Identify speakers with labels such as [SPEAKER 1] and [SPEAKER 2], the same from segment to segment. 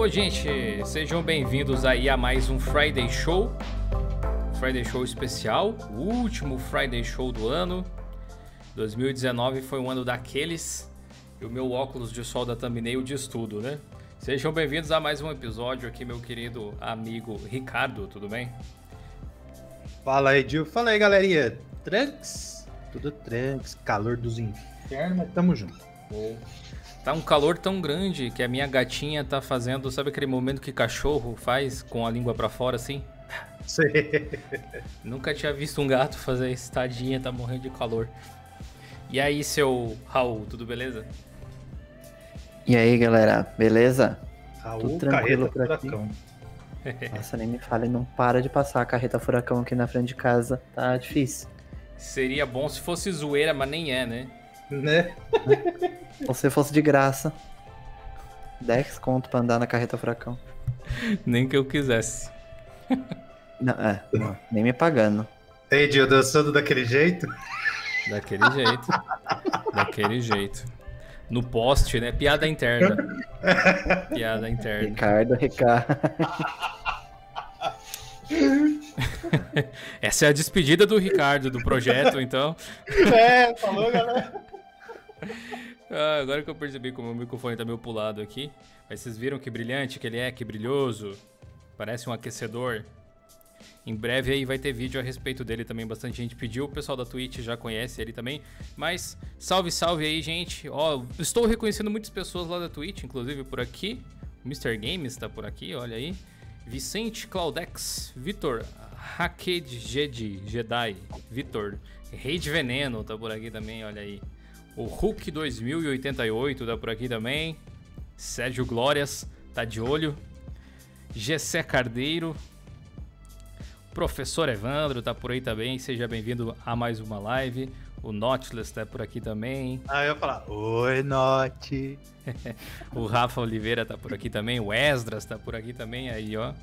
[SPEAKER 1] Alô, gente! Sejam bem-vindos aí a mais um Friday Show. Friday Show especial, o último Friday Show do ano. 2019 foi um ano daqueles. E o meu óculos de sol da thumbnail diz tudo, né? Sejam bem-vindos a mais um episódio aqui, meu querido amigo Ricardo, tudo bem?
[SPEAKER 2] Fala aí, Gil. Fala aí, galerinha. Tranks? Tudo tranks. Calor dos infernos, tamo junto.
[SPEAKER 1] Bom. Tá um calor tão grande que a minha gatinha tá fazendo, sabe aquele momento que cachorro faz com a língua para fora assim?
[SPEAKER 2] Sei.
[SPEAKER 1] Nunca tinha visto um gato fazer isso, tadinha, tá morrendo de calor. E aí, seu Raul, tudo beleza?
[SPEAKER 3] E aí, galera, beleza?
[SPEAKER 2] Raul,
[SPEAKER 3] Tudo tranquilo
[SPEAKER 2] carreta,
[SPEAKER 3] por aqui.
[SPEAKER 2] furacão.
[SPEAKER 3] Nossa, nem me fale, não para de passar a carreta furacão aqui na frente de casa. Tá difícil.
[SPEAKER 1] Seria bom se fosse zoeira, mas nem é, né?
[SPEAKER 2] Né?
[SPEAKER 3] Ou se fosse de graça. 10 conto pra andar na carreta furacão.
[SPEAKER 1] Nem que eu quisesse.
[SPEAKER 3] Não, é, não, nem me pagando.
[SPEAKER 2] Ei, Gil, dançando daquele jeito?
[SPEAKER 1] Daquele jeito. Daquele jeito. No poste, né? Piada interna. Piada interna.
[SPEAKER 3] Ricardo, Ricardo.
[SPEAKER 1] Essa é a despedida do Ricardo do projeto, então.
[SPEAKER 2] É, falou, galera.
[SPEAKER 1] Ah, agora que eu percebi como o microfone tá meio pulado aqui. Mas vocês viram que brilhante que ele é, que brilhoso. Parece um aquecedor. Em breve aí vai ter vídeo a respeito dele também. Bastante gente pediu. O pessoal da Twitch já conhece ele também. Mas salve, salve aí, gente. Ó, estou reconhecendo muitas pessoas lá da Twitch, inclusive por aqui. O Mr. Games tá por aqui, olha aí. Vicente Claudex, Vitor, Haked Jedi, Jedi, Vitor, Rei de Veneno tá por aqui também, olha aí. O Hulk 2088 tá por aqui também. Sérgio Glórias tá de olho. Gessé Cardeiro. Professor Evandro tá por aí também. Seja bem-vindo a mais uma live. O Nautilus tá por aqui também.
[SPEAKER 2] Aí eu ia falar, oi, Note.
[SPEAKER 1] O Rafa Oliveira tá por aqui também. O Esdras tá por aqui também. Aí, ó.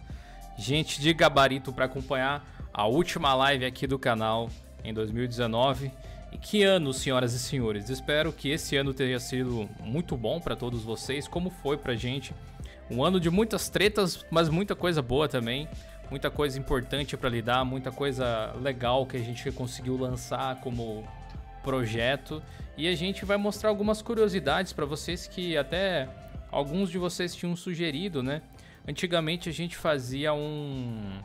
[SPEAKER 1] Gente de gabarito para acompanhar a última live aqui do canal em 2019. Que ano, senhoras e senhores? Espero que esse ano tenha sido muito bom para todos vocês, como foi pra gente. Um ano de muitas tretas, mas muita coisa boa também. Muita coisa importante para lidar, muita coisa legal que a gente conseguiu lançar como projeto. E a gente vai mostrar algumas curiosidades para vocês que até alguns de vocês tinham sugerido, né? Antigamente a gente fazia um.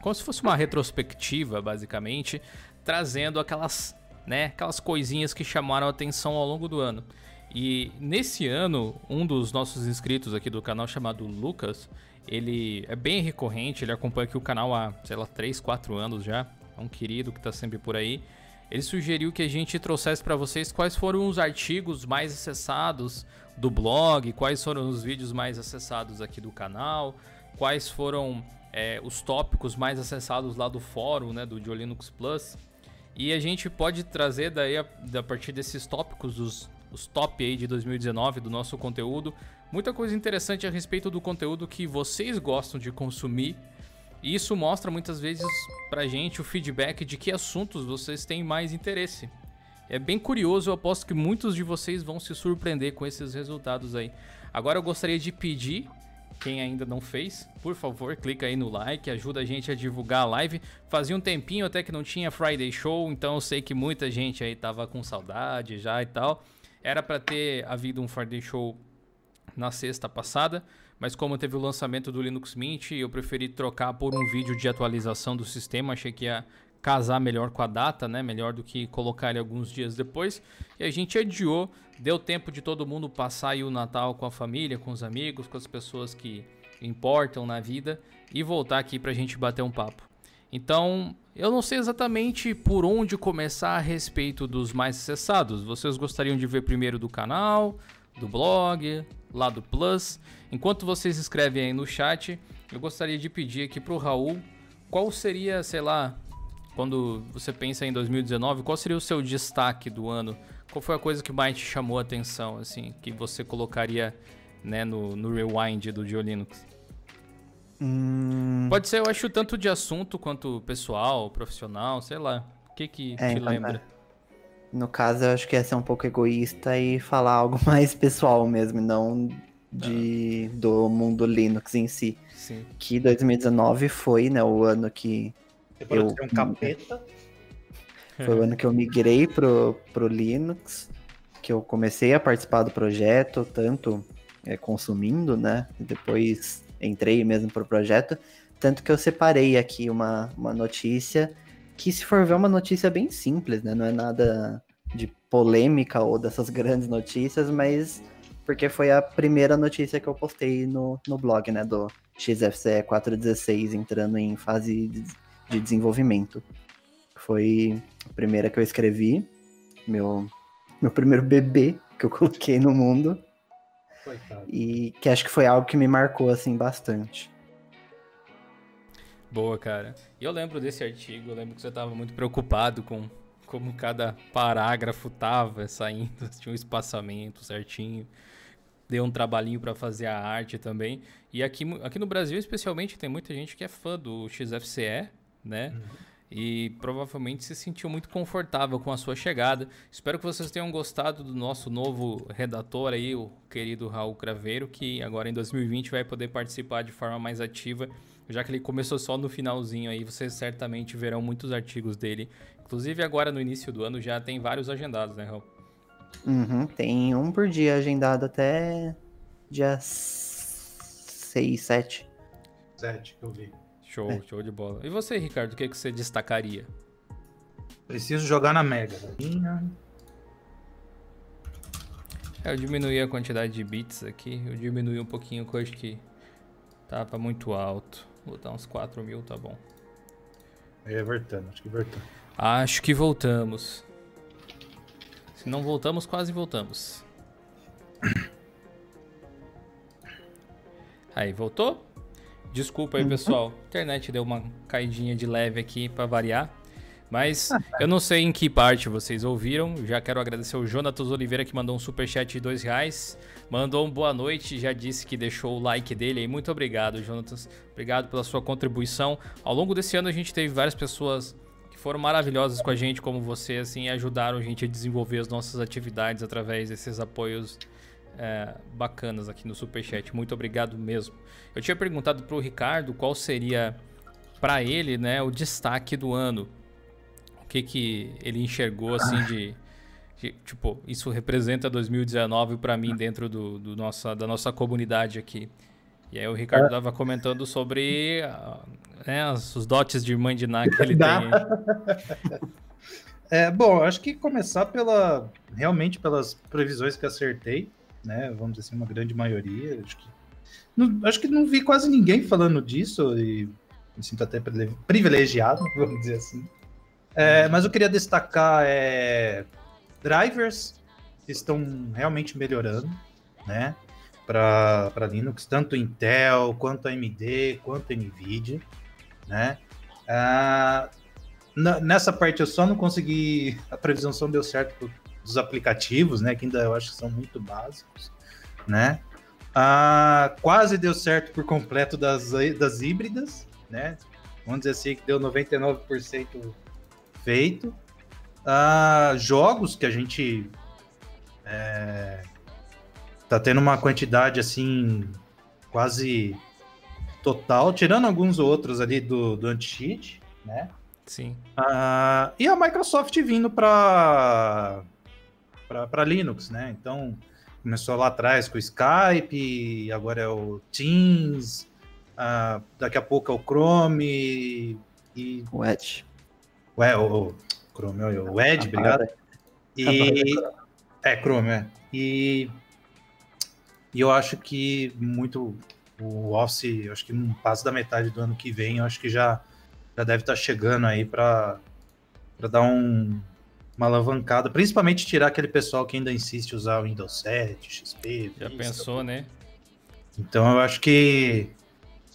[SPEAKER 1] Como se fosse uma retrospectiva, basicamente, trazendo aquelas, né, aquelas coisinhas que chamaram atenção ao longo do ano. E nesse ano, um dos nossos inscritos aqui do canal, chamado Lucas, ele é bem recorrente, ele acompanha aqui o canal há, sei lá, 3, 4 anos já. É um querido que tá sempre por aí. Ele sugeriu que a gente trouxesse para vocês quais foram os artigos mais acessados do blog, quais foram os vídeos mais acessados aqui do canal, quais foram é, os tópicos mais acessados lá do fórum, né, do Linux Plus. E a gente pode trazer daí, a, a partir desses tópicos, os, os top aí de 2019 do nosso conteúdo, muita coisa interessante a respeito do conteúdo que vocês gostam de consumir. E isso mostra muitas vezes pra gente o feedback de que assuntos vocês têm mais interesse. É bem curioso, eu aposto que muitos de vocês vão se surpreender com esses resultados aí. Agora eu gostaria de pedir, quem ainda não fez, por favor, clica aí no like, ajuda a gente a divulgar a live. Fazia um tempinho até que não tinha Friday Show, então eu sei que muita gente aí tava com saudade já e tal. Era para ter havido um Friday Show na sexta passada, mas como teve o lançamento do Linux Mint, eu preferi trocar por um vídeo de atualização do sistema, achei que ia casar melhor com a data, né? Melhor do que colocar ele alguns dias depois. E a gente adiou, deu tempo de todo mundo passar o Natal com a família, com os amigos, com as pessoas que importam na vida e voltar aqui pra gente bater um papo. Então, eu não sei exatamente por onde começar a respeito dos mais acessados. Vocês gostariam de ver primeiro do canal, do blog, lá do Plus? Enquanto vocês escrevem aí no chat, eu gostaria de pedir aqui pro Raul qual seria, sei lá, quando você pensa em 2019, qual seria o seu destaque do ano? Qual foi a coisa que mais te chamou a atenção, assim, que você colocaria né, no, no rewind do Linux?
[SPEAKER 3] Hum,
[SPEAKER 1] Pode ser, eu acho, tanto de assunto quanto pessoal, profissional, sei lá. O que que
[SPEAKER 3] É,
[SPEAKER 1] te
[SPEAKER 3] então,
[SPEAKER 1] lembra?
[SPEAKER 3] no caso, eu acho que ia ser um pouco egoísta e falar algo mais pessoal mesmo, não de, ah. do mundo Linux em si.
[SPEAKER 1] Sim.
[SPEAKER 3] Que 2019 foi, né, o ano que
[SPEAKER 2] Depois eu... um capeta.
[SPEAKER 3] Foi o ano que eu migrei pro, pro Linux, que eu comecei a participar do projeto, tanto é, consumindo, né? Depois entrei mesmo pro projeto. Tanto que eu separei aqui uma, uma notícia que, se for ver, é uma notícia bem simples, né? Não é nada de polêmica ou dessas grandes notícias, mas porque foi a primeira notícia que eu postei no, no blog, né? Do XFCE 416 entrando em fase de, de desenvolvimento. Foi a primeira que eu escrevi, meu, meu primeiro bebê que eu coloquei no mundo. Coitado. E que acho que foi algo que me marcou, assim, bastante.
[SPEAKER 1] Boa, cara. E eu lembro desse artigo, eu lembro que você estava muito preocupado com como cada parágrafo tava saindo, tinha um espaçamento certinho. Deu um trabalhinho para fazer a arte também. E aqui, aqui no Brasil, especialmente, tem muita gente que é fã do XFCE, né? Uhum e provavelmente se sentiu muito confortável com a sua chegada. Espero que vocês tenham gostado do nosso novo redator aí, o querido Raul Craveiro, que agora em 2020 vai poder participar de forma mais ativa, já que ele começou só no finalzinho aí, vocês certamente verão muitos artigos dele. Inclusive agora no início do ano já tem vários agendados, né, Raul?
[SPEAKER 3] Uhum, tem um por dia agendado até dia 6, 7.
[SPEAKER 2] 7 que eu vi.
[SPEAKER 1] Show, é. show de bola. E você, Ricardo, o que, que você destacaria?
[SPEAKER 2] Preciso jogar na Mega.
[SPEAKER 1] É, eu diminuí a quantidade de bits aqui. Eu diminuí um pouquinho, que eu acho que tava muito alto. Vou botar uns 4 mil, tá bom.
[SPEAKER 2] É, voltando, acho que voltamos.
[SPEAKER 1] Acho que voltamos. Se não voltamos, quase voltamos. Aí, voltou? Desculpa aí, uhum. pessoal. A internet deu uma caidinha de leve aqui para variar. Mas ah, tá. eu não sei em que parte vocês ouviram. Já quero agradecer o Jonatas Oliveira que mandou um superchat de dois reais. Mandou um boa noite, já disse que deixou o like dele aí. Muito obrigado, Jonatas. Obrigado pela sua contribuição. Ao longo desse ano a gente teve várias pessoas que foram maravilhosas com a gente, como você, assim, e ajudaram a gente a desenvolver as nossas atividades através desses apoios é, bacanas aqui no Superchat. Muito obrigado mesmo. Eu tinha perguntado para o Ricardo qual seria para ele né, o destaque do ano. O que, que ele enxergou assim de, de tipo, isso representa 2019 para mim dentro do, do, nossa, da nossa comunidade aqui. E aí o Ricardo estava comentando sobre né, os dotes de mãe de Ná que ele tem.
[SPEAKER 2] É, bom, acho que começar pela realmente pelas previsões que acertei né? Vamos dizer assim, uma grande maioria. Acho que não, acho que não vi quase ninguém falando disso e me sinto até privilegiado, vamos dizer assim. É, mas eu queria destacar é, drivers que estão realmente melhorando, né? Para Linux, tanto Intel, quanto AMD, quanto NVIDIA, né? Ah, nessa parte eu só não consegui, a previsão só deu certo dos aplicativos, né? Que ainda eu acho que são muito básicos, né? Ah, quase deu certo por completo das, das híbridas, né? Vamos dizer assim que deu 99% feito. Ah, jogos que a gente é, tá tendo uma quantidade assim quase total, tirando alguns outros ali do, do anti-cheat, né?
[SPEAKER 1] Sim.
[SPEAKER 2] Ah, e a Microsoft vindo para para Linux, né? Então, começou lá atrás com o Skype, agora é o Teams, uh, daqui a pouco é o Chrome e...
[SPEAKER 3] O Edge.
[SPEAKER 2] Ué, o, o Chrome, o Edge, obrigado. E... É, Chrome, é. E... E eu acho que muito o Office, acho que não passa da metade do ano que vem, eu acho que já, já deve estar tá chegando aí para dar um, uma alavancada, principalmente tirar aquele pessoal que ainda insiste em usar o Windows 7, XP.
[SPEAKER 1] Já Vista, pensou, né?
[SPEAKER 2] Então eu acho que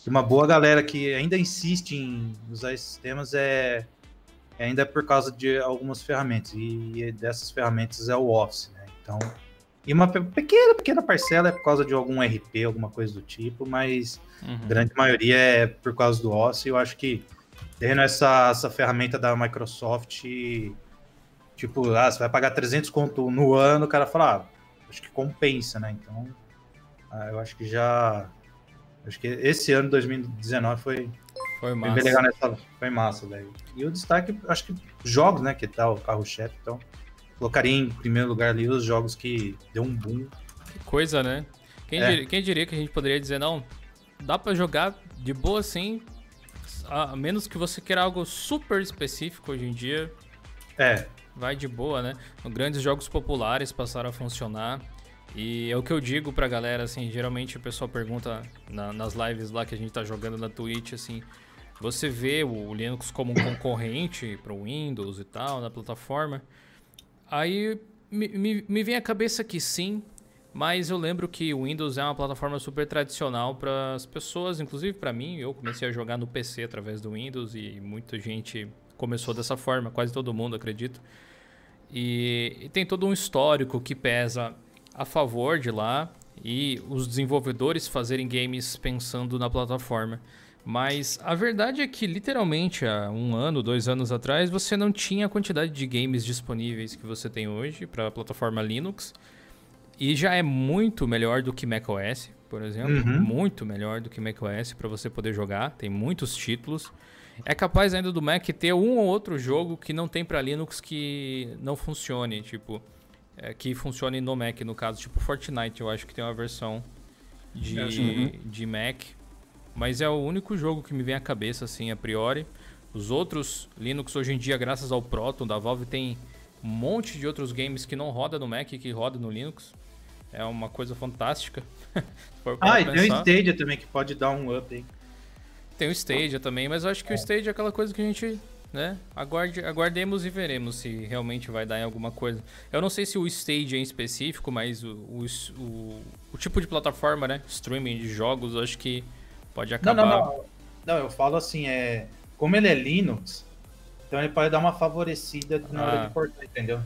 [SPEAKER 2] uma boa galera que ainda insiste em usar esses sistemas é, é ainda por causa de algumas ferramentas e dessas ferramentas é o Office, né? Então, e uma pequena, pequena parcela é por causa de algum RP, alguma coisa do tipo, mas uhum. a grande maioria é por causa do Office. Eu acho que tendo essa, essa ferramenta da Microsoft Tipo, ah, você vai pagar 300 conto no ano, o cara fala, ah, acho que compensa, né? Então, Ah, eu acho que já. Acho que esse ano, 2019, foi,
[SPEAKER 1] Foi
[SPEAKER 2] foi
[SPEAKER 1] massa.
[SPEAKER 2] bem legal nessa. Foi massa, velho. E o destaque, acho que jogos, né? Que tá o carro-chefe. Então, colocaria em primeiro lugar ali os jogos que deu um boom.
[SPEAKER 1] Que coisa, né? Quem,
[SPEAKER 2] É.
[SPEAKER 1] dir- quem diria que a gente poderia dizer, não, dá pra jogar de boa a a menos que você queira algo super específico hoje em dia,
[SPEAKER 2] É,
[SPEAKER 1] vai de boa, né? Grandes jogos populares passaram a funcionar. E é o que eu digo pra galera, assim, geralmente o pessoal pergunta na- nas lives lá que a gente tá jogando na Twitch, assim, você vê o Linux como um concorrente pro Windows e tal, na plataforma. Aí me, me, me vem à cabeça que sim, mas eu lembro que o Windows é uma plataforma super tradicional para as pessoas, inclusive para mim. Eu comecei a jogar no PC através do Windows e muita gente começou dessa forma, quase todo mundo, acredito. E, e tem todo um histórico que pesa a favor de lá e os desenvolvedores fazerem games pensando na plataforma. Mas a verdade é que, literalmente, há um ano, dois anos atrás, você não tinha a quantidade de games disponíveis que você tem hoje para a plataforma Linux. E já é muito melhor do que macOS, por exemplo.
[SPEAKER 2] Uhum.
[SPEAKER 1] Muito melhor do que macOS para você poder jogar. Tem muitos títulos. É capaz ainda do Mac ter um ou outro jogo que não tem para Linux que não funcione, tipo, é, que funcione no Mac, no caso, tipo Fortnite, eu acho que tem uma versão de,
[SPEAKER 3] Uhum.
[SPEAKER 1] de Mac, mas é o único jogo que me vem à cabeça assim a priori. Os outros Linux hoje em dia, graças ao Proton da Valve, tem um monte de outros games que não roda no Mac que roda no Linux. É uma coisa fantástica.
[SPEAKER 2] Ah, e tem o. Stadia também, que pode dar um up aí.
[SPEAKER 1] Tem o Stadia também, mas eu acho que o Stadia é aquela coisa que a gente, né, aguarde, aguardemos e veremos se realmente vai dar em alguma coisa. Eu não sei se o Stadia em específico, mas o, o, o, o tipo de plataforma, né, streaming de jogos, eu acho que pode
[SPEAKER 2] Não,
[SPEAKER 1] acabar.
[SPEAKER 2] não, não. Não, eu falo assim, é. Como ele é Linux, então ele pode dar uma favorecida na hora
[SPEAKER 1] Ah.
[SPEAKER 2] de portar, entendeu?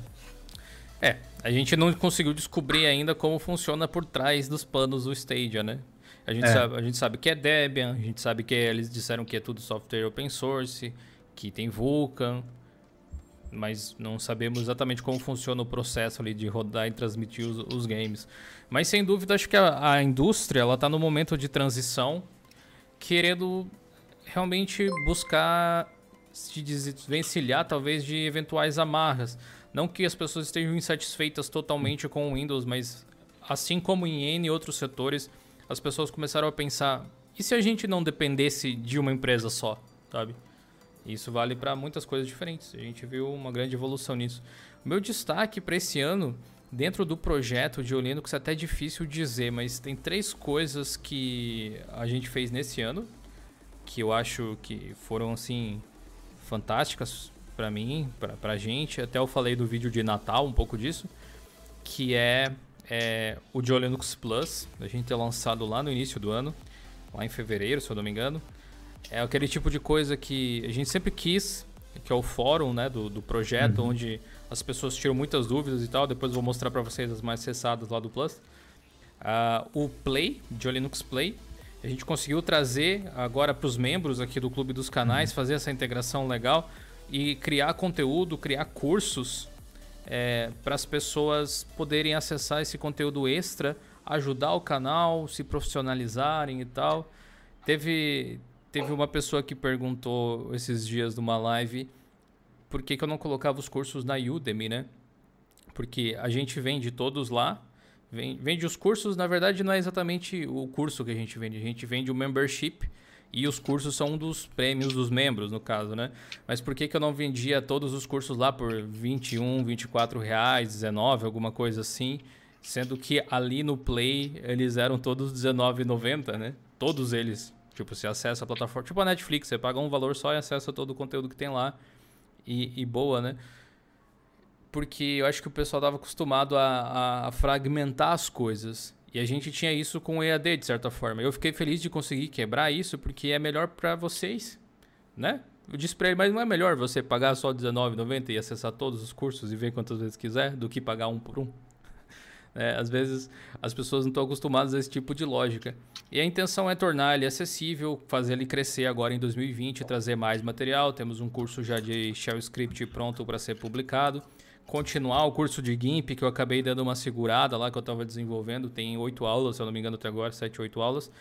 [SPEAKER 1] É, a gente não conseguiu descobrir ainda como funciona por trás dos panos do Stadia, né? A gente,
[SPEAKER 2] É.
[SPEAKER 1] sabe, a gente sabe que é Debian, a gente sabe que eles disseram que é tudo software open source, que tem Vulkan, mas não sabemos exatamente como funciona o processo ali de rodar e transmitir os, os games. Mas sem dúvida, acho que a, a indústria ela está no momento de transição, querendo realmente buscar se desvencilhar talvez de eventuais amarras. Não que as pessoas estejam insatisfeitas totalmente com o Windows, mas assim como em N outros setores, as pessoas começaram a pensar: e se a gente não dependesse de uma empresa só, sabe? Isso vale para muitas coisas diferentes. A gente viu uma grande evolução nisso. Meu destaque para esse ano, dentro do projeto de Linux, é até difícil dizer, mas tem três coisas que a gente fez nesse ano que eu acho que foram assim fantásticas para mim, pra, pra gente. Até eu falei do vídeo de Natal um pouco disso, que é, é o Joe Linux Plus, a gente ter lançado lá no início do ano, lá em fevereiro, se eu não me engano. É aquele tipo de coisa que a gente sempre quis, que é o fórum né, do, do projeto, onde as pessoas tiram muitas dúvidas e tal. Depois eu vou mostrar para vocês as mais acessadas lá do Plus. Ah, o Play, Joe Linux Play, a gente conseguiu trazer agora para os membros aqui do Clube dos Canais, fazer essa integração legal e criar conteúdo, criar cursos para as pessoas poderem acessar esse conteúdo extra, ajudar o canal, se profissionalizarem e tal. Teve, teve uma pessoa que perguntou esses dias numa live por que, que eu não colocava os cursos na Udemy, né? Porque a gente vende todos lá, Ven- Vende os cursos, na verdade, não é exatamente o curso que a gente vende, a gente vende o membership e os cursos são um dos prêmios dos membros, no caso, né? Mas por que, que eu não vendia todos os cursos lá por 21, 24 reais, 19, alguma coisa assim? Sendo que ali no Play eles eram todos R$19,90, né? Todos eles. Tipo, você acessa a plataforma. Tipo a Netflix, você paga um valor só e acessa todo o conteúdo que tem lá. E, e boa, né? porque eu acho que o pessoal estava acostumado a, a fragmentar as coisas. E a gente tinha isso com o EAD, de certa forma. Eu fiquei feliz de conseguir quebrar isso, porque é melhor para vocês, né? Eu disse para ele, mas não é melhor você pagar só R$19,90 e acessar todos os cursos e ver quantas vezes quiser, do que pagar um por um? É, às vezes as pessoas não estão acostumadas a esse tipo de lógica. E a intenção é tornar ele acessível, fazer ele crescer agora em 2020, trazer mais material. Temos um curso já de Shell Script pronto para ser publicado continuar o curso de GIMP, que eu acabei dando uma segurada lá que eu estava desenvolvendo. Tem oito aulas, se eu não me engano, até agora, sete, oito aulas,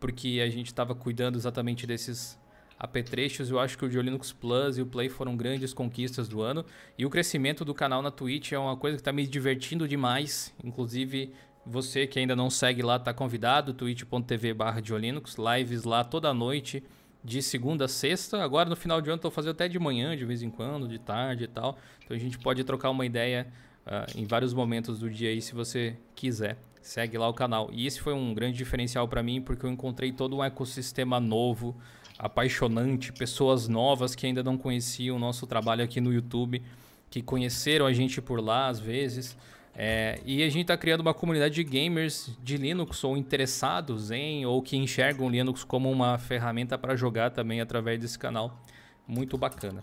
[SPEAKER 1] porque a gente estava cuidando exatamente desses apetrechos. Eu acho que o de Linux Plus e o Play foram grandes conquistas do ano. E o crescimento do canal na Twitch é uma coisa que está me divertindo demais. Inclusive, você que ainda não segue lá, está convidado, twitch.tv barra lives lá toda noite de segunda a sexta. Agora no final de ano estou fazendo até de manhã, de vez em quando, de tarde e tal. Então a gente pode trocar uma ideia uh, em vários momentos do dia aí, se você quiser. Segue lá o canal. E esse foi um grande diferencial para mim, porque eu encontrei todo um ecossistema novo, apaixonante, pessoas novas que ainda não conheciam o nosso trabalho aqui no YouTube, que conheceram a gente por lá às vezes. É, e a gente está criando uma comunidade de gamers de Linux ou interessados em ou que enxergam Linux como uma ferramenta para jogar também através desse canal. Muito bacana.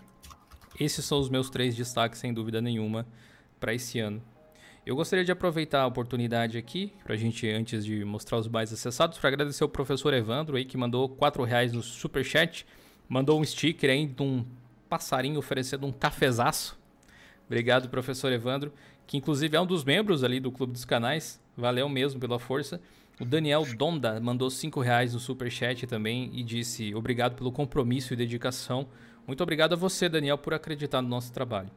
[SPEAKER 1] Esses são os meus três destaques, sem dúvida nenhuma, para esse ano. Eu gostaria de aproveitar a oportunidade aqui, para a gente, antes de mostrar os mais acessados, para agradecer o professor Evandro aí, que mandou 4 reais no superchat, mandou um sticker aí de um passarinho oferecendo um cafezaço. Obrigado, professor Evandro que inclusive é um dos membros ali do Clube dos Canais. Valeu mesmo pela força. O Daniel Donda mandou 5 reais no superchat também e disse obrigado pelo compromisso e dedicação. Muito obrigado a você, Daniel, por acreditar no nosso trabalho.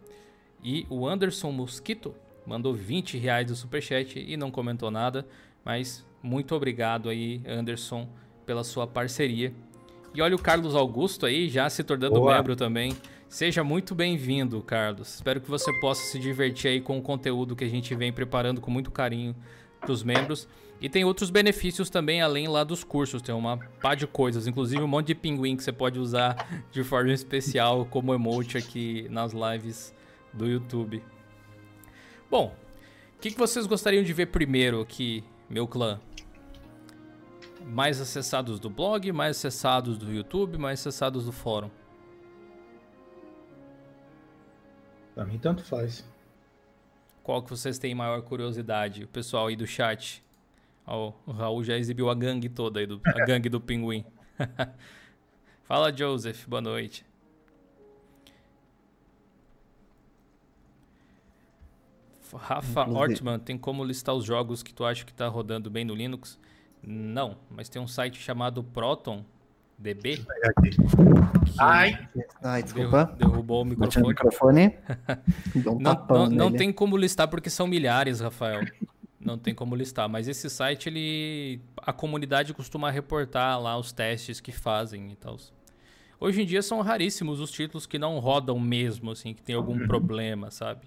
[SPEAKER 1] E o Anderson Mosquito mandou 20 reais no superchat e não comentou nada, mas muito obrigado aí, Anderson, pela sua parceria. E olha o Carlos Augusto aí já se tornando Boa. membro também. Seja muito bem-vindo, Carlos. Espero que você possa se divertir aí com o conteúdo que a gente vem preparando com muito carinho para os membros. E tem outros benefícios também, além lá dos cursos. Tem uma pá de coisas, inclusive um monte de pinguim que você pode usar de forma especial como emote aqui nas lives do YouTube. Bom, o que, que vocês gostariam de ver primeiro aqui, meu clã? Mais acessados do blog, mais acessados do YouTube, mais acessados do fórum?
[SPEAKER 2] Pra mim, tanto faz.
[SPEAKER 1] Qual que vocês têm maior curiosidade? O pessoal aí do chat. Ó, o Raul já exibiu a gangue toda aí, do, a gangue do pinguim. Fala, Joseph. Boa noite. Rafa Ortman, tem como listar os jogos que tu acha que está rodando bem no Linux? Não, mas tem um site chamado Proton DB.
[SPEAKER 3] Ai. Ai, desculpa.
[SPEAKER 1] Derrubou o microfone.
[SPEAKER 3] O microfone.
[SPEAKER 1] um não, não, não tem como listar porque são milhares, Rafael. Não tem como listar, mas esse site ele a comunidade costuma reportar lá os testes que fazem e tal. Hoje em dia são raríssimos os títulos que não rodam mesmo, assim, que tem algum uhum. problema, sabe?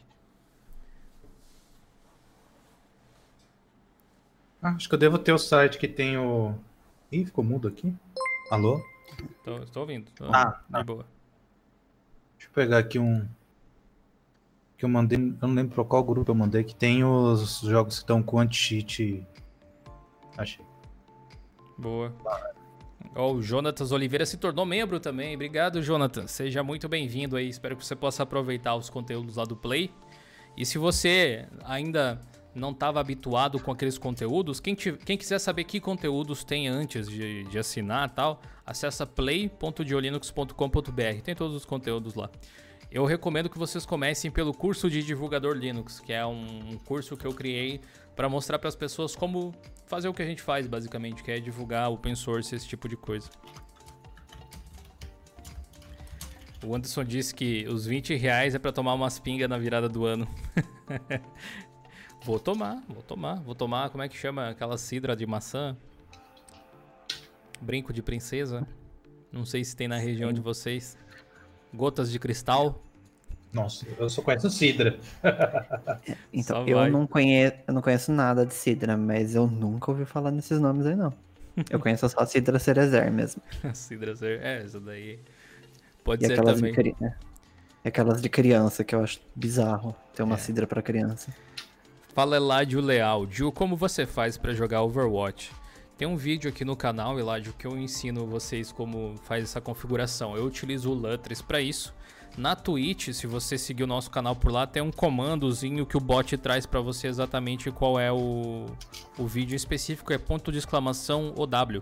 [SPEAKER 2] Ah, acho que eu devo ter o site que tem o. Ih, ficou mudo aqui? Alô?
[SPEAKER 1] Tô, estou ouvindo. Tô
[SPEAKER 2] ah, de tá. boa. Deixa eu pegar aqui um. Que eu mandei. Eu não lembro pra qual grupo eu mandei, que tem os jogos que estão com anti-cheat. Achei.
[SPEAKER 1] Boa. Oh, o Jonatas Oliveira se tornou membro também. Obrigado, Jonathan. Seja muito bem-vindo aí. Espero que você possa aproveitar os conteúdos lá do Play. E se você ainda não estava habituado com aqueles conteúdos, quem, te, quem, quiser saber que conteúdos tem antes de, de assinar tal, acessa play.diolinux.com.br. Tem todos os conteúdos lá. Eu recomendo que vocês comecem pelo curso de divulgador Linux, que é um, curso que eu criei para mostrar para as pessoas como fazer o que a gente faz, basicamente, que é divulgar open source, esse tipo de coisa. O Anderson disse que os 20 reais é para tomar umas pingas na virada do ano. Vou tomar, vou tomar. Vou tomar, como é que chama aquela cidra de maçã? Brinco de princesa. Não sei se tem na região Sim. de vocês. Gotas de cristal.
[SPEAKER 2] Nossa, eu só conheço cidra.
[SPEAKER 3] então, eu não, conheço, eu não conheço nada de cidra, mas eu nunca ouvi falar nesses nomes aí, não. Eu conheço só a cidra cerezer mesmo.
[SPEAKER 1] cidra cerezer, é, essa daí. Pode
[SPEAKER 3] e
[SPEAKER 1] ser também.
[SPEAKER 3] De, né? Aquelas de criança, que eu acho bizarro ter uma é. cidra para criança.
[SPEAKER 1] Fala Eladio Leal. Gil, como você faz para jogar Overwatch? Tem um vídeo aqui no canal, Eladio, que eu ensino vocês como faz essa configuração. Eu utilizo o Lutris para isso. Na Twitch, se você seguir o nosso canal por lá, tem um comandozinho que o bot traz para você exatamente qual é o, o vídeo específico, é ponto de exclamação OW.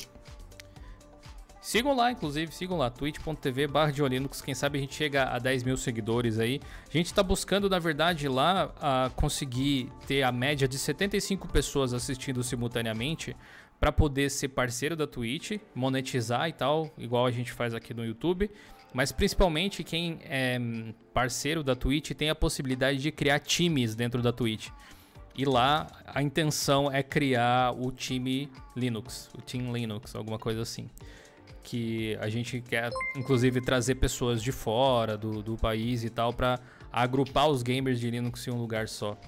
[SPEAKER 1] Sigam lá, inclusive, sigam lá, twitch.tv barra Linux. Quem sabe a gente chega a 10 mil seguidores aí. A gente está buscando, na verdade, lá conseguir ter a média de 75 pessoas assistindo simultaneamente para poder ser parceiro da Twitch, monetizar e tal, igual a gente faz aqui no YouTube. Mas principalmente quem é parceiro da Twitch tem a possibilidade de criar times dentro da Twitch. E lá a intenção é criar o time Linux, o Team Linux, alguma coisa assim que a gente quer, inclusive, trazer pessoas de fora do, do país e tal para agrupar os gamers de Linux em um lugar só.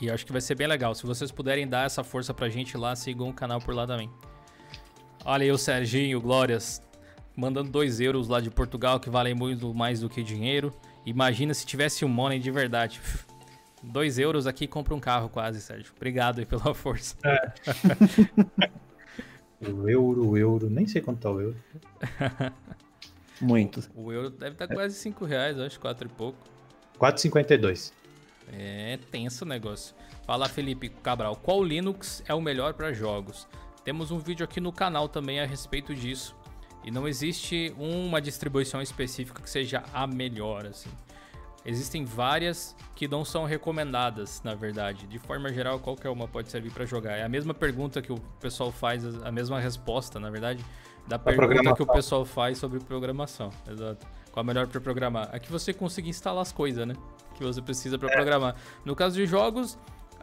[SPEAKER 1] E acho que vai ser bem legal. Se vocês puderem dar essa força pra gente lá, sigam o canal por lá também. Olha aí o Serginho, Glórias, mandando 2 euros lá de Portugal, que valem muito mais do que dinheiro. Imagina se tivesse um money de verdade. 2 euros aqui compra um carro quase, Sérgio. Obrigado aí pela força. É.
[SPEAKER 2] O euro, o euro, nem sei quanto tá o euro.
[SPEAKER 3] Muito.
[SPEAKER 1] O euro deve estar tá quase 5 reais, acho, 4 e pouco.
[SPEAKER 2] 4,52.
[SPEAKER 1] É tenso o negócio. Fala Felipe Cabral, qual Linux é o melhor para jogos? Temos um vídeo aqui no canal também a respeito disso. E não existe uma distribuição específica que seja a melhor, assim. Existem várias que não são recomendadas, na verdade. De forma geral, qualquer uma pode servir para jogar. É a mesma pergunta que o pessoal faz, a mesma resposta, na verdade, da pergunta que o pessoal faz sobre programação. Exato. Qual a melhor para programar? É que você consiga instalar as coisas, né? Que você precisa para é. programar. No caso de jogos,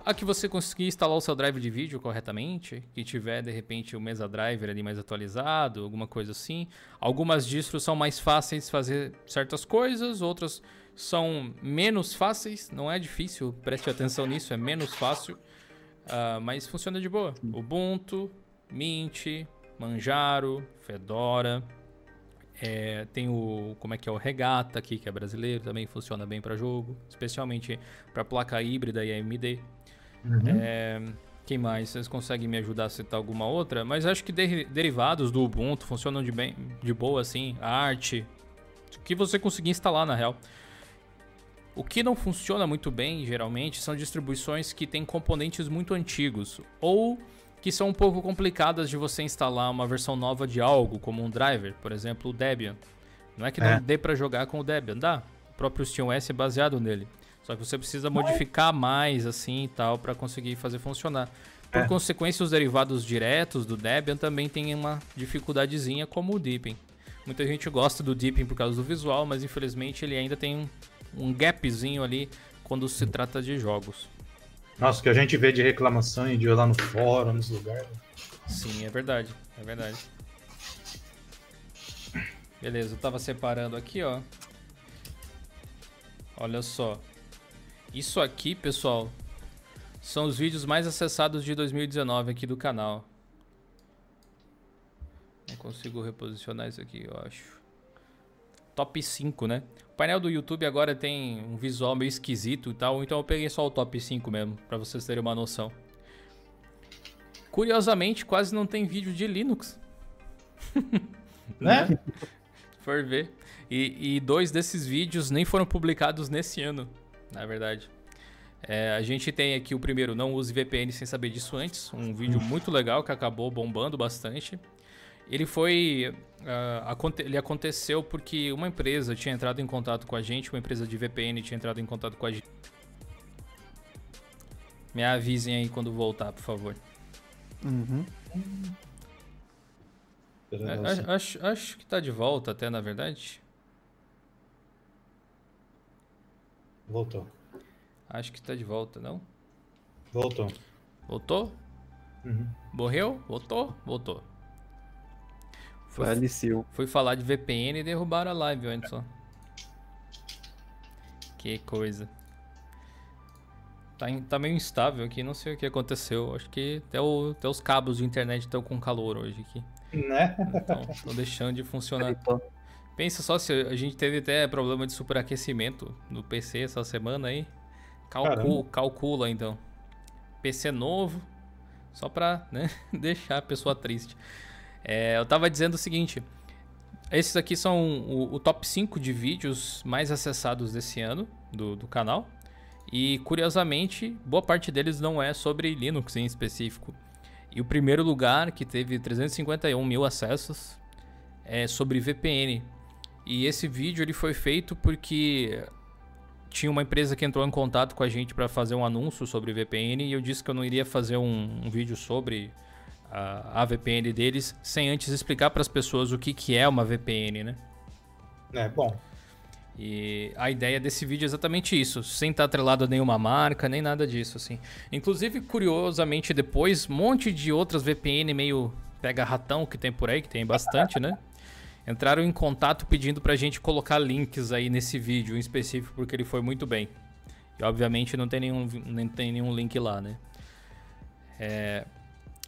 [SPEAKER 1] a que você conseguir instalar o seu drive de vídeo corretamente, que tiver de repente o Mesa Driver ali mais atualizado, alguma coisa assim. Algumas distros são mais fáceis de fazer certas coisas, outras são menos fáceis, não é difícil, preste atenção nisso, é menos fácil, uh, mas funciona de boa. Ubuntu, Mint, Manjaro, Fedora, é, tem o como é que é o Regata aqui que é brasileiro também funciona bem para jogo, especialmente para placa híbrida e AMD. Uhum. É, quem mais? Vocês conseguem me ajudar a citar alguma outra? Mas acho que de derivados do Ubuntu funcionam de bem, de boa assim. A arte que você conseguir instalar na real. O que não funciona muito bem, geralmente, são distribuições que têm componentes muito antigos ou que são um pouco complicadas de você instalar uma versão nova de algo, como um driver, por exemplo, o Debian. Não é que é. não dê para jogar com o Debian, dá. O próprio SteamOS é baseado nele. Só que você precisa modificar mais assim e tal para conseguir fazer funcionar. Por é. consequência, os derivados diretos do Debian também têm uma dificuldadezinha como o Deepin. Muita gente gosta do Deepin por causa do visual, mas infelizmente ele ainda tem um gapzinho ali quando se trata de jogos.
[SPEAKER 2] Nossa, que a gente vê de reclamação e de ir lá no fórum, nos lugares.
[SPEAKER 1] Sim, é verdade, é verdade. Beleza, eu tava separando aqui, ó. Olha só. Isso aqui, pessoal, são os vídeos mais acessados de 2019 aqui do canal. Não consigo reposicionar isso aqui, eu acho. Top 5, né? O painel do YouTube agora tem um visual meio esquisito e tal, então eu peguei só o top 5 mesmo, para vocês terem uma noção. Curiosamente, quase não tem vídeo de Linux. né? For ver. E, e, dois desses vídeos nem foram publicados nesse ano, na verdade. É, a gente tem aqui o primeiro, não use VPN sem saber disso antes. Um vídeo muito legal que acabou bombando bastante. Ele foi. Uh, aconte ele aconteceu porque uma empresa tinha entrado em contato com a gente, uma empresa de VPN tinha entrado em contato com a gente. Me avisem aí quando voltar, por favor.
[SPEAKER 3] Uhum.
[SPEAKER 1] É, acho, acho que tá de volta até, na verdade.
[SPEAKER 2] Voltou.
[SPEAKER 1] Acho que tá de volta, não?
[SPEAKER 2] Voltou.
[SPEAKER 1] Voltou?
[SPEAKER 2] Uhum.
[SPEAKER 1] Morreu? Voltou? Voltou.
[SPEAKER 3] Foi, Faleceu.
[SPEAKER 1] Fui falar de VPN e derrubaram a live, olha só. Que coisa. Tá, tá meio instável aqui, não sei o que aconteceu. Acho que até, o, até os cabos de internet estão com calor hoje aqui.
[SPEAKER 2] Né?
[SPEAKER 1] Então, estão deixando de funcionar. Pensa só se a gente teve até problema de superaquecimento no PC essa semana aí. Calcula, calcula então. PC novo, só pra né, deixar a pessoa triste. É, eu tava dizendo o seguinte: esses aqui são o, o, top 5 de vídeos mais acessados desse ano do, do canal. E curiosamente, boa parte deles não é sobre Linux em específico. E o primeiro lugar, que teve 351 mil acessos, é, sobre VPN. E esse vídeo ele foi feito porque tinha uma empresa que entrou em contato com a gente para fazer um anúncio sobre VPN e eu disse que eu não iria fazer um, um vídeo sobre a, a, VPN deles sem antes explicar para as pessoas o que, que é uma VPN, né?
[SPEAKER 2] É bom.
[SPEAKER 1] E a ideia desse vídeo é exatamente isso, sem estar atrelado a nenhuma marca, nem nada disso, assim. Inclusive, curiosamente, depois, um monte de outras VPN meio pega-ratão que tem por aí, que tem bastante, né? entraram em contato pedindo pra gente colocar links aí nesse vídeo em específico, porque ele foi muito bem. E obviamente não tem nenhum, nem tem nenhum link lá, né? É,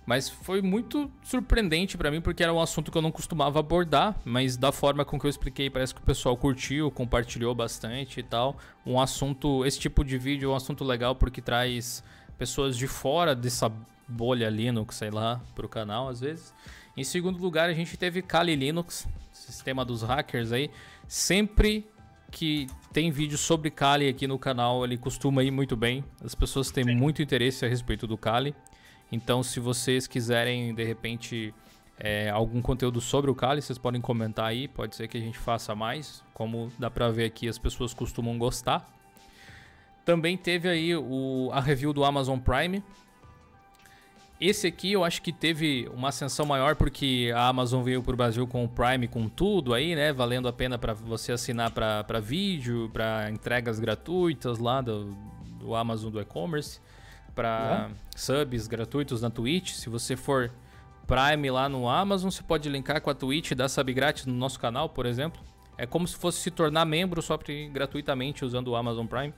[SPEAKER 1] mas foi muito surpreendente para mim, porque era um assunto que eu não costumava abordar, mas da forma com que eu expliquei, parece que o pessoal curtiu, compartilhou bastante e tal. Um assunto, esse tipo de vídeo é um assunto legal porque traz pessoas de fora dessa bolha Linux, sei lá, pro canal às vezes. Em segundo lugar, a gente teve Kali Linux, sistema dos hackers aí, sempre que tem vídeo sobre Kali aqui no canal, ele costuma ir muito bem. As pessoas têm Sim. muito interesse a respeito do Kali. Então, se vocês quiserem, de repente, é, algum conteúdo sobre o Kali, vocês podem comentar aí. Pode ser que a gente faça mais. Como dá pra ver aqui, as pessoas costumam gostar. Também teve aí o, a review do Amazon Prime. Esse aqui eu acho que teve uma ascensão maior porque a Amazon veio para o Brasil com o Prime, com tudo aí, né? Valendo a pena para você assinar para vídeo, para entregas gratuitas lá do, do Amazon do e-commerce, para subs gratuitos na Twitch. Se você for Prime lá no Amazon, você pode linkar com a Twitch e dar sub grátis no nosso canal, por exemplo. É como se fosse se tornar membro só gratuitamente usando o Amazon Prime.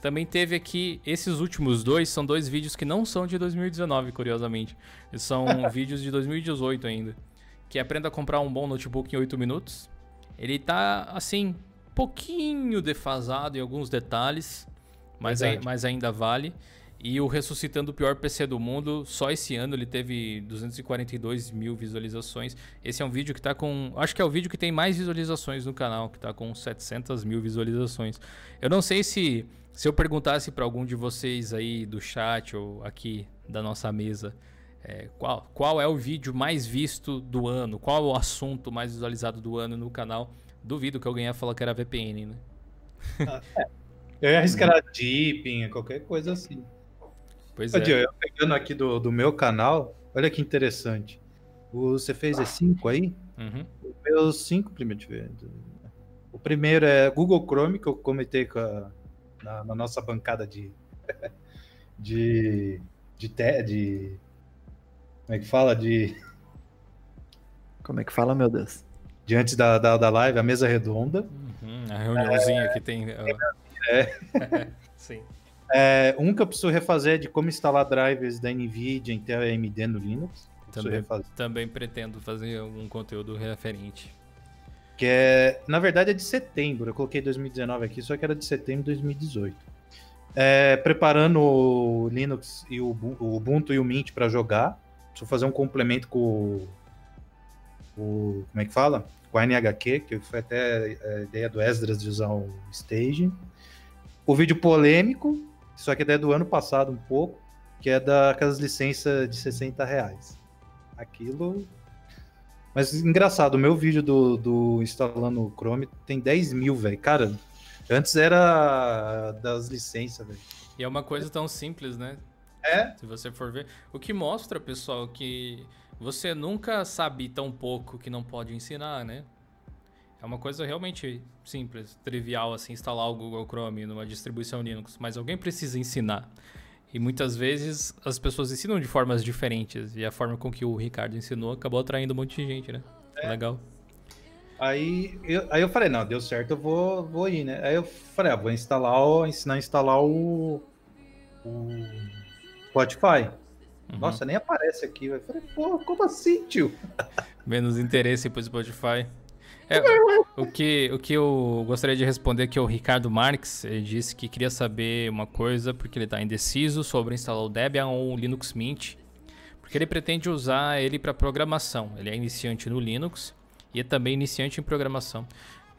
[SPEAKER 1] Também teve aqui, esses últimos dois são dois vídeos que não são de 2019, curiosamente. São vídeos de 2018 ainda. Que aprenda a comprar um bom notebook em 8 minutos. Ele tá, assim, pouquinho defasado em alguns detalhes, mas, aí, mas ainda vale. E o Ressuscitando o Pior PC do Mundo, só esse ano ele teve 242 mil visualizações. Esse é um vídeo que tá com. Acho que é o vídeo que tem mais visualizações no canal, que tá com 700 mil visualizações. Eu não sei se se eu perguntasse para algum de vocês aí do chat ou aqui da nossa mesa, é, qual, qual é o vídeo mais visto do ano, qual é o assunto mais visualizado do ano no canal, duvido que alguém ia falar que era VPN, né?
[SPEAKER 2] Ah, é. Eu ia arriscar a Deepin, qualquer coisa assim.
[SPEAKER 1] Pois é. Eu
[SPEAKER 2] pegando aqui do, do meu canal, olha que interessante. Você fez E5 aí?
[SPEAKER 1] Uhum.
[SPEAKER 2] Meus cinco, primeiro de ver. O primeiro é Google Chrome, que eu comentei com a, na, na nossa bancada de, de, de, te, de. Como é que fala? De.
[SPEAKER 3] Como é que fala, meu Deus?
[SPEAKER 2] Diante da, da, da live, a mesa redonda.
[SPEAKER 1] Uhum, a reuniãozinha é, que tem.
[SPEAKER 2] É. Sim. É, um que eu preciso refazer é de como instalar drivers da NVIDIA, Intel e AMD no Linux.
[SPEAKER 1] Também, também pretendo fazer algum conteúdo referente.
[SPEAKER 2] Que é, na verdade, é de setembro. Eu coloquei 2019 aqui, só que era de setembro de 2018. É, preparando o Linux e o, o Ubuntu e o Mint para jogar. Preciso fazer um complemento com o, o, Como é que fala? Com a NHQ, que foi até a ideia do Esdras de usar o Stage. O vídeo polêmico, só que é do ano passado um pouco, que é daquelas licenças de 60 reais. Aquilo mas engraçado, o meu vídeo do, do instalando o Chrome tem 10 mil, velho. Cara, antes era das licenças, velho.
[SPEAKER 1] E é uma coisa tão simples, né?
[SPEAKER 2] É.
[SPEAKER 1] Se você for ver. O que mostra, pessoal, que você nunca sabe tão pouco que não pode ensinar, né? É uma coisa realmente simples, trivial, assim, instalar o Google Chrome numa distribuição Linux. Mas alguém precisa ensinar. E muitas vezes as pessoas ensinam de formas diferentes. E a forma com que o Ricardo ensinou acabou atraindo um monte de gente, né? É. Legal.
[SPEAKER 2] Aí eu, aí eu falei, não, deu certo, eu vou, vou ir, né? Aí eu falei, ah, vou instalar, ensinar a instalar o, o Spotify. Uhum. Nossa, nem aparece aqui. Eu falei, pô, como assim, tio?
[SPEAKER 1] Menos interesse pro Spotify. É, o, que, o que eu gostaria de responder aqui é o Ricardo Marques. Ele disse que queria saber uma coisa, porque ele está indeciso sobre instalar o Debian ou o Linux Mint. Porque ele pretende usar ele para programação. Ele é iniciante no Linux e é também iniciante em programação.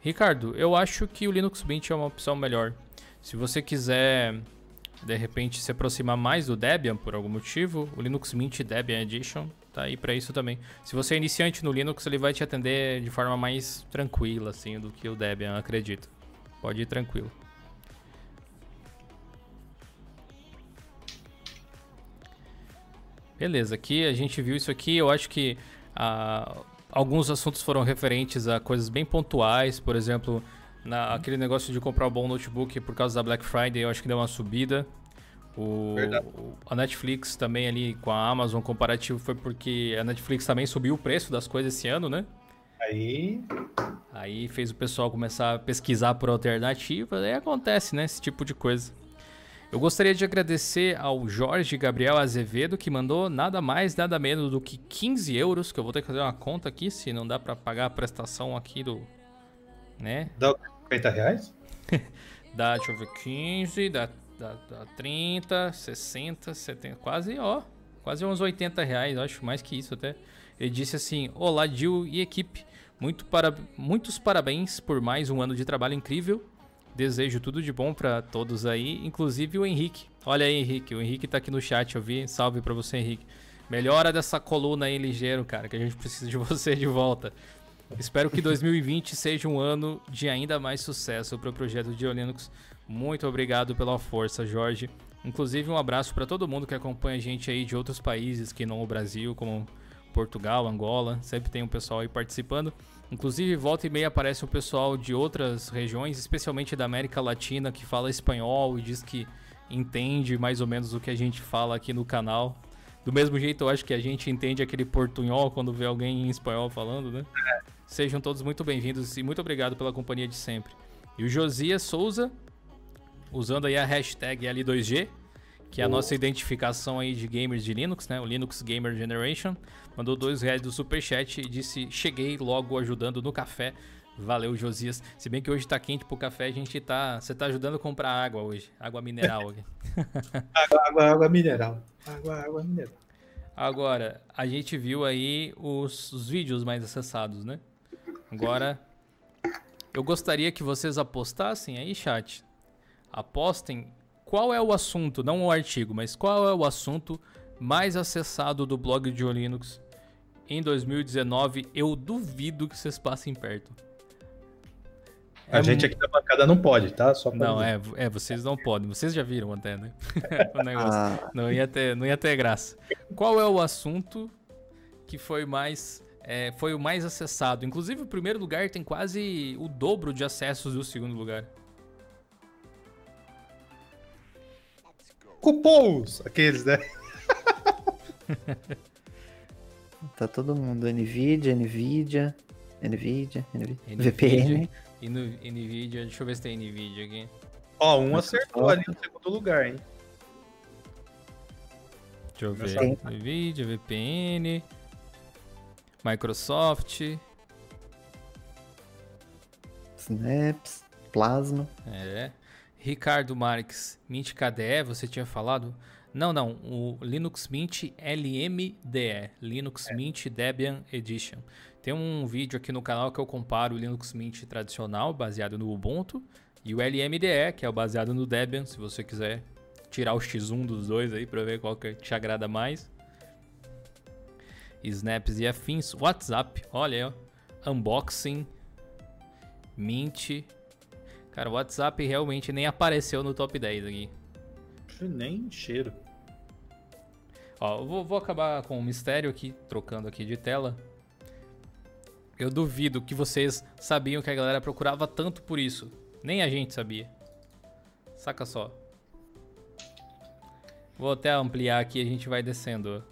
[SPEAKER 1] Ricardo, eu acho que o Linux Mint é uma opção melhor. Se você quiser, de repente, se aproximar mais do Debian por algum motivo, o Linux Mint Debian Edition tá aí para isso também. Se você é iniciante no Linux, ele vai te atender de forma mais tranquila, assim, do que o Debian, acredito. Pode ir tranquilo. Beleza, aqui a gente viu isso aqui. Eu acho que ah, alguns assuntos foram referentes a coisas bem pontuais. Por exemplo, na, aquele negócio de comprar um bom notebook por causa da Black Friday, eu acho que deu uma subida. O, a Netflix também ali com a Amazon comparativo foi porque a Netflix também subiu o preço das coisas esse ano, né?
[SPEAKER 2] Aí.
[SPEAKER 1] Aí fez o pessoal começar a pesquisar por alternativas. Aí acontece, né? Esse tipo de coisa. Eu gostaria de agradecer ao Jorge Gabriel Azevedo, que mandou nada mais, nada menos do que 15 euros, que eu vou ter que fazer uma conta aqui, se não dá para pagar a prestação aqui do... Né?
[SPEAKER 2] Dá 50 reais?
[SPEAKER 1] dá, deixa eu ver, 15, dá, dá, dá 30, 60, 70, quase, ó, quase uns 80 reais, acho, mais que isso até. Ele disse assim, olá Gil e equipe, muito para, muitos parabéns por mais um ano de trabalho incrível Desejo tudo de bom para todos aí, inclusive o Henrique. Olha aí, Henrique, o Henrique tá aqui no chat, eu vi. Salve para você, Henrique. Melhora dessa coluna aí ligeiro, cara, que a gente precisa de você de volta. Espero que 2020 seja um ano de ainda mais sucesso para o projeto de Linux. Muito obrigado pela força, Jorge. Inclusive um abraço para todo mundo que acompanha a gente aí de outros países que não o Brasil, como Portugal, Angola. Sempre tem um pessoal aí participando. Inclusive, volta e meia aparece o pessoal de outras regiões, especialmente da América Latina, que fala espanhol e diz que entende mais ou menos o que a gente fala aqui no canal. Do mesmo jeito, eu acho que a gente entende aquele portunhol quando vê alguém em espanhol falando, né? Sejam todos muito bem-vindos e muito obrigado pela companhia de sempre. E o Josias Souza, usando aí a hashtag L2G, que é a nossa identificação aí de gamers de Linux, né? O Linux Gamer Generation. Mandou dois reais do superchat e disse: Cheguei logo ajudando no café. Valeu, Josias. Se bem que hoje tá quente pro café, a gente tá. Você tá ajudando a comprar água hoje. Água mineral aqui.
[SPEAKER 2] água, água, água mineral. Água, água mineral.
[SPEAKER 1] Agora, a gente viu aí os, os vídeos mais acessados, né? Agora, eu gostaria que vocês apostassem aí, chat. Apostem qual é o assunto, não o artigo, mas qual é o assunto mais acessado do blog de Linux em 2019, eu duvido que vocês passem perto.
[SPEAKER 2] A é gente aqui da bancada não pode, tá? Só
[SPEAKER 1] não, é, é, vocês não podem. Vocês já viram até, né? o negócio. Ah. Não, ia ter, não ia ter graça. Qual é o assunto que foi mais é, foi o mais acessado? Inclusive, o primeiro lugar tem quase o dobro de acessos do segundo lugar.
[SPEAKER 2] Cupons! Aqueles, né?
[SPEAKER 3] tá todo mundo. Nvidia, Nvidia, Nvidia, Nvidia, VPN.
[SPEAKER 1] E no Nvidia, deixa eu ver se tem Nvidia aqui.
[SPEAKER 2] Ó, um acertou ali no segundo lugar, hein?
[SPEAKER 1] Deixa eu ver. Nvidia, VPN, Microsoft.
[SPEAKER 3] Snaps, Plasma.
[SPEAKER 1] É. Ricardo Marques, Mint KDE, você tinha falado? Não, não. O Linux Mint LMDE. Linux é. Mint Debian Edition. Tem um vídeo aqui no canal que eu comparo o Linux Mint tradicional, baseado no Ubuntu, e o LMDE, que é o baseado no Debian, se você quiser tirar o X1 dos dois aí para ver qual que te agrada mais. Snaps e afins. WhatsApp, olha aí, ó. Unboxing. Mint. Cara, o WhatsApp realmente nem apareceu no top 10 aqui.
[SPEAKER 2] Nem cheiro.
[SPEAKER 1] Ó, eu vou, vou acabar com um mistério aqui, trocando aqui de tela. Eu duvido que vocês sabiam que a galera procurava tanto por isso. Nem a gente sabia. Saca só. Vou até ampliar aqui, a gente vai descendo.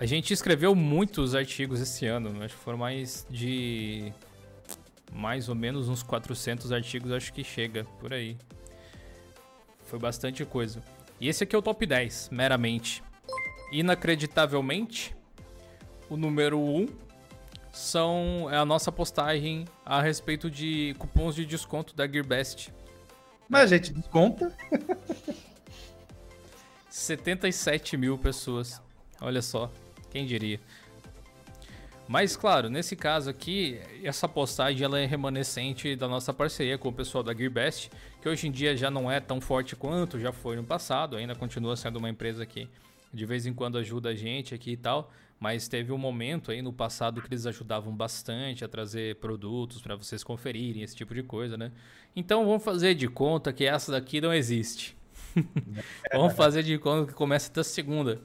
[SPEAKER 1] A gente escreveu muitos artigos esse ano, acho que foram mais de mais ou menos uns 400 artigos, acho que chega por aí. Foi bastante coisa. E esse aqui é o top 10, meramente. Inacreditavelmente, o número 1 são, é a nossa postagem a respeito de cupons de desconto da Gearbest.
[SPEAKER 2] Mas a gente desconta.
[SPEAKER 1] 77 mil pessoas. Olha só, quem diria. Mas, claro, nesse caso aqui, essa postagem ela é remanescente da nossa parceria com o pessoal da GearBest, que hoje em dia já não é tão forte quanto já foi no passado, ainda continua sendo uma empresa que de vez em quando ajuda a gente aqui e tal, mas teve um momento aí no passado que eles ajudavam bastante a trazer produtos para vocês conferirem, esse tipo de coisa, né? Então vamos fazer de conta que essa daqui não existe. vamos fazer de conta que começa da segunda.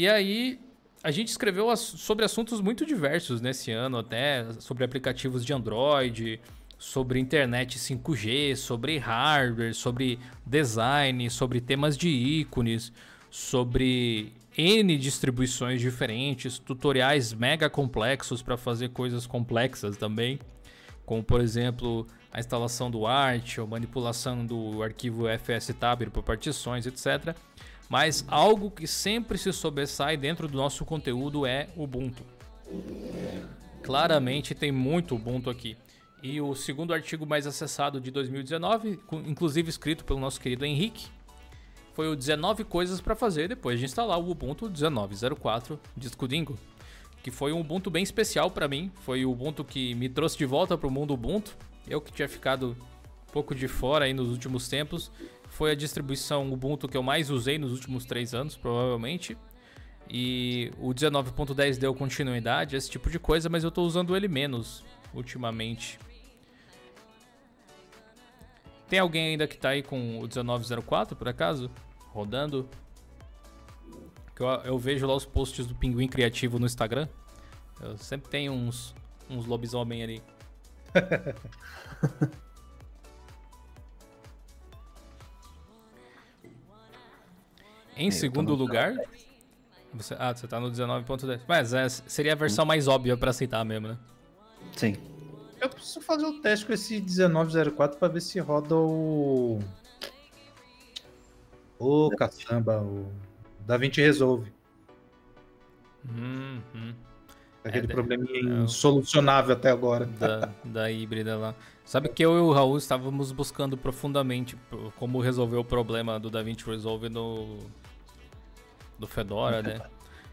[SPEAKER 1] E aí a gente escreveu sobre assuntos muito diversos nesse ano, até sobre aplicativos de Android, sobre internet 5G, sobre hardware, sobre design, sobre temas de ícones, sobre N distribuições diferentes, tutoriais mega complexos para fazer coisas complexas também, como por exemplo a instalação do Art ou manipulação do arquivo FSTab por partições, etc. Mas algo que sempre se sobressai dentro do nosso conteúdo é Ubuntu. Claramente tem muito Ubuntu aqui. E o segundo artigo mais acessado de 2019, inclusive escrito pelo nosso querido Henrique, foi o 19 coisas para fazer depois de instalar o Ubuntu 19.04 Disco Dingo, que foi um Ubuntu bem especial para mim, foi o Ubuntu que me trouxe de volta para o mundo Ubuntu. Eu que tinha ficado um pouco de fora aí nos últimos tempos foi a distribuição Ubuntu que eu mais usei nos últimos três anos, provavelmente. E o 19.10 deu continuidade, esse tipo de coisa, mas eu estou usando ele menos ultimamente. Tem alguém ainda que está aí com o 1904, por acaso? Rodando? Eu, eu vejo lá os posts do Pinguim Criativo no Instagram. Eu sempre tenho uns, uns lobisomem ali. Em eu segundo lugar. Você, ah, você tá no 19.10. Mas é, seria a versão mais óbvia para aceitar mesmo, né?
[SPEAKER 3] Sim.
[SPEAKER 2] Eu preciso fazer o um teste com esse 1904 para ver se roda o. O caçamba, o DaVinci Resolve.
[SPEAKER 1] Hum, hum.
[SPEAKER 2] Aquele é, probleminha é, insolucionável até agora.
[SPEAKER 1] Da, da híbrida lá. Sabe que eu e o Raul estávamos buscando profundamente como resolver o problema do DaVinci Resolve no, do Fedora, né?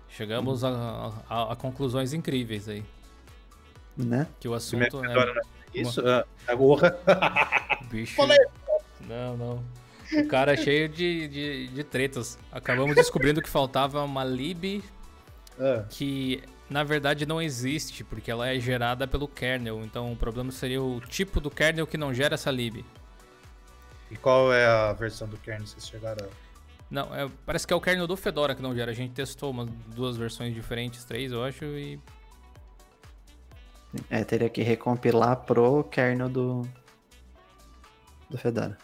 [SPEAKER 1] Chegamos a, a, a, conclusões incríveis aí.
[SPEAKER 3] Né?
[SPEAKER 1] Que o assunto
[SPEAKER 2] é. Fedora, é isso? Uma... A gorra.
[SPEAKER 1] Bicho. Não, não. O cara é cheio de, de, de tretas. Acabamos descobrindo que faltava uma lib é. que na verdade não existe, porque ela é gerada pelo kernel. Então o problema seria o tipo do kernel que não gera essa lib.
[SPEAKER 2] E qual é a versão do kernel que vocês chegaram a...
[SPEAKER 1] Não, é, parece que é o kernel do Fedora que não gera. A gente testou umas duas versões diferentes, três, eu acho, e.
[SPEAKER 3] É, teria que recompilar pro kernel do. do Fedora.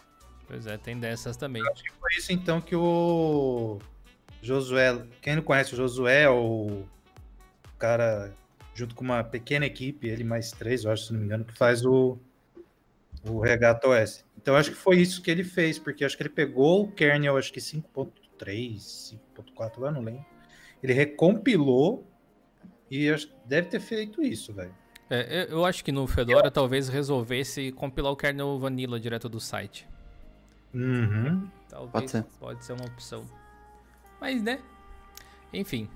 [SPEAKER 1] Pois é, tem dessas também.
[SPEAKER 2] Eu acho que foi isso então que o. Josué. Quem não conhece o Josué, o cara, junto com uma pequena equipe, ele mais três, eu acho, se não me engano, que faz o o Regato OS. Então acho que foi isso que ele fez, porque acho que ele pegou o kernel, acho que 5.3, 5.4, lá não lembro. Ele recompilou e deve ter feito isso, velho.
[SPEAKER 1] É, eu acho que no Fedora talvez resolvesse compilar o kernel vanilla direto do site.
[SPEAKER 2] Uhum.
[SPEAKER 1] Talvez pode ser. pode ser uma opção. Mas, né? Enfim.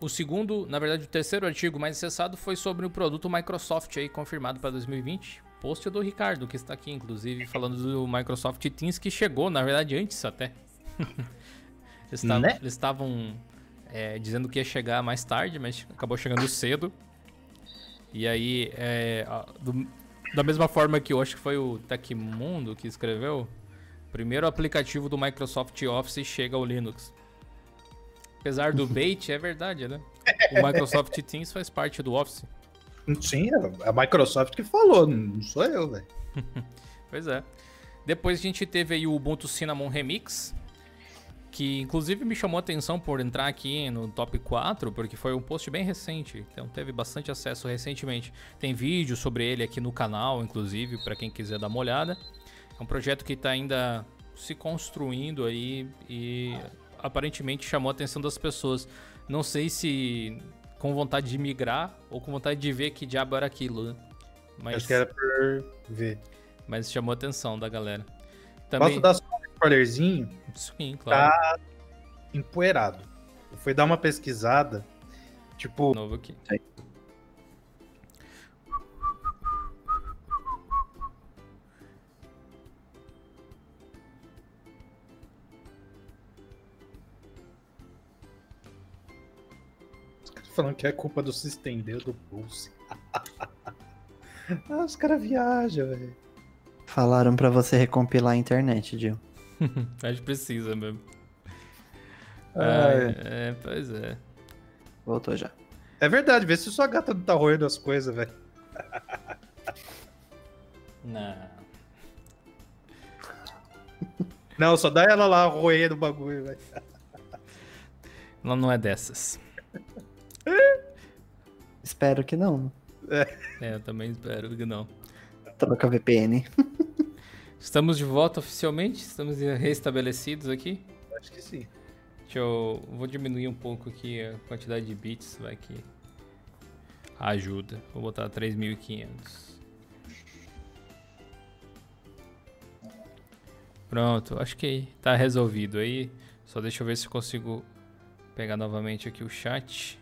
[SPEAKER 1] O segundo, na verdade, o terceiro artigo mais acessado foi sobre o produto Microsoft aí confirmado para 2020 post do Ricardo, que está aqui, inclusive, falando do Microsoft Teams, que chegou, na verdade, antes até. eles né? estavam é, dizendo que ia chegar mais tarde, mas acabou chegando cedo. E aí, é, do, da mesma forma que eu acho que foi o Tecmundo que escreveu, primeiro aplicativo do Microsoft Office chega ao Linux. Apesar do bait, é verdade, né? O Microsoft Teams faz parte do Office.
[SPEAKER 2] Sim, é a Microsoft que falou, não sou eu, velho.
[SPEAKER 1] pois é. Depois a gente teve aí o Ubuntu Cinnamon Remix, que inclusive me chamou a atenção por entrar aqui no top 4, porque foi um post bem recente, então teve bastante acesso recentemente. Tem vídeo sobre ele aqui no canal, inclusive, para quem quiser dar uma olhada. É um projeto que está ainda se construindo aí e aparentemente chamou a atenção das pessoas. Não sei se com vontade de migrar ou com vontade de ver que diabo era aquilo, né?
[SPEAKER 2] Mas, Acho que era por ver.
[SPEAKER 1] Mas chamou a atenção da galera.
[SPEAKER 2] Também... Posso dar só um spoilerzinho?
[SPEAKER 1] Sim, claro.
[SPEAKER 2] Tá empoeirado. Eu fui dar uma pesquisada. Tipo,
[SPEAKER 1] Novo aqui.
[SPEAKER 2] Falando que é culpa do se estender do pulse. ah, os caras viajam, velho.
[SPEAKER 3] Falaram pra você recompilar a internet, Gil.
[SPEAKER 1] Acho que precisa mesmo.
[SPEAKER 2] Ah,
[SPEAKER 1] Ah,
[SPEAKER 2] é.
[SPEAKER 1] é, pois é.
[SPEAKER 3] Voltou já.
[SPEAKER 2] É verdade, vê se sua gata não tá roendo as coisas, velho.
[SPEAKER 1] Não.
[SPEAKER 2] Não, só dá ela lá roendo o bagulho, velho.
[SPEAKER 1] Ela não é dessas.
[SPEAKER 3] Espero que não.
[SPEAKER 1] É, eu também espero que não.
[SPEAKER 3] Troca VPN.
[SPEAKER 1] Estamos de volta oficialmente? Estamos restabelecidos aqui?
[SPEAKER 2] Acho que sim.
[SPEAKER 1] Deixa eu. Vou diminuir um pouco aqui a quantidade de bits, vai que. Ajuda. Vou botar 3.500. Pronto, acho que tá resolvido aí. Só deixa eu ver se eu consigo pegar novamente aqui o chat.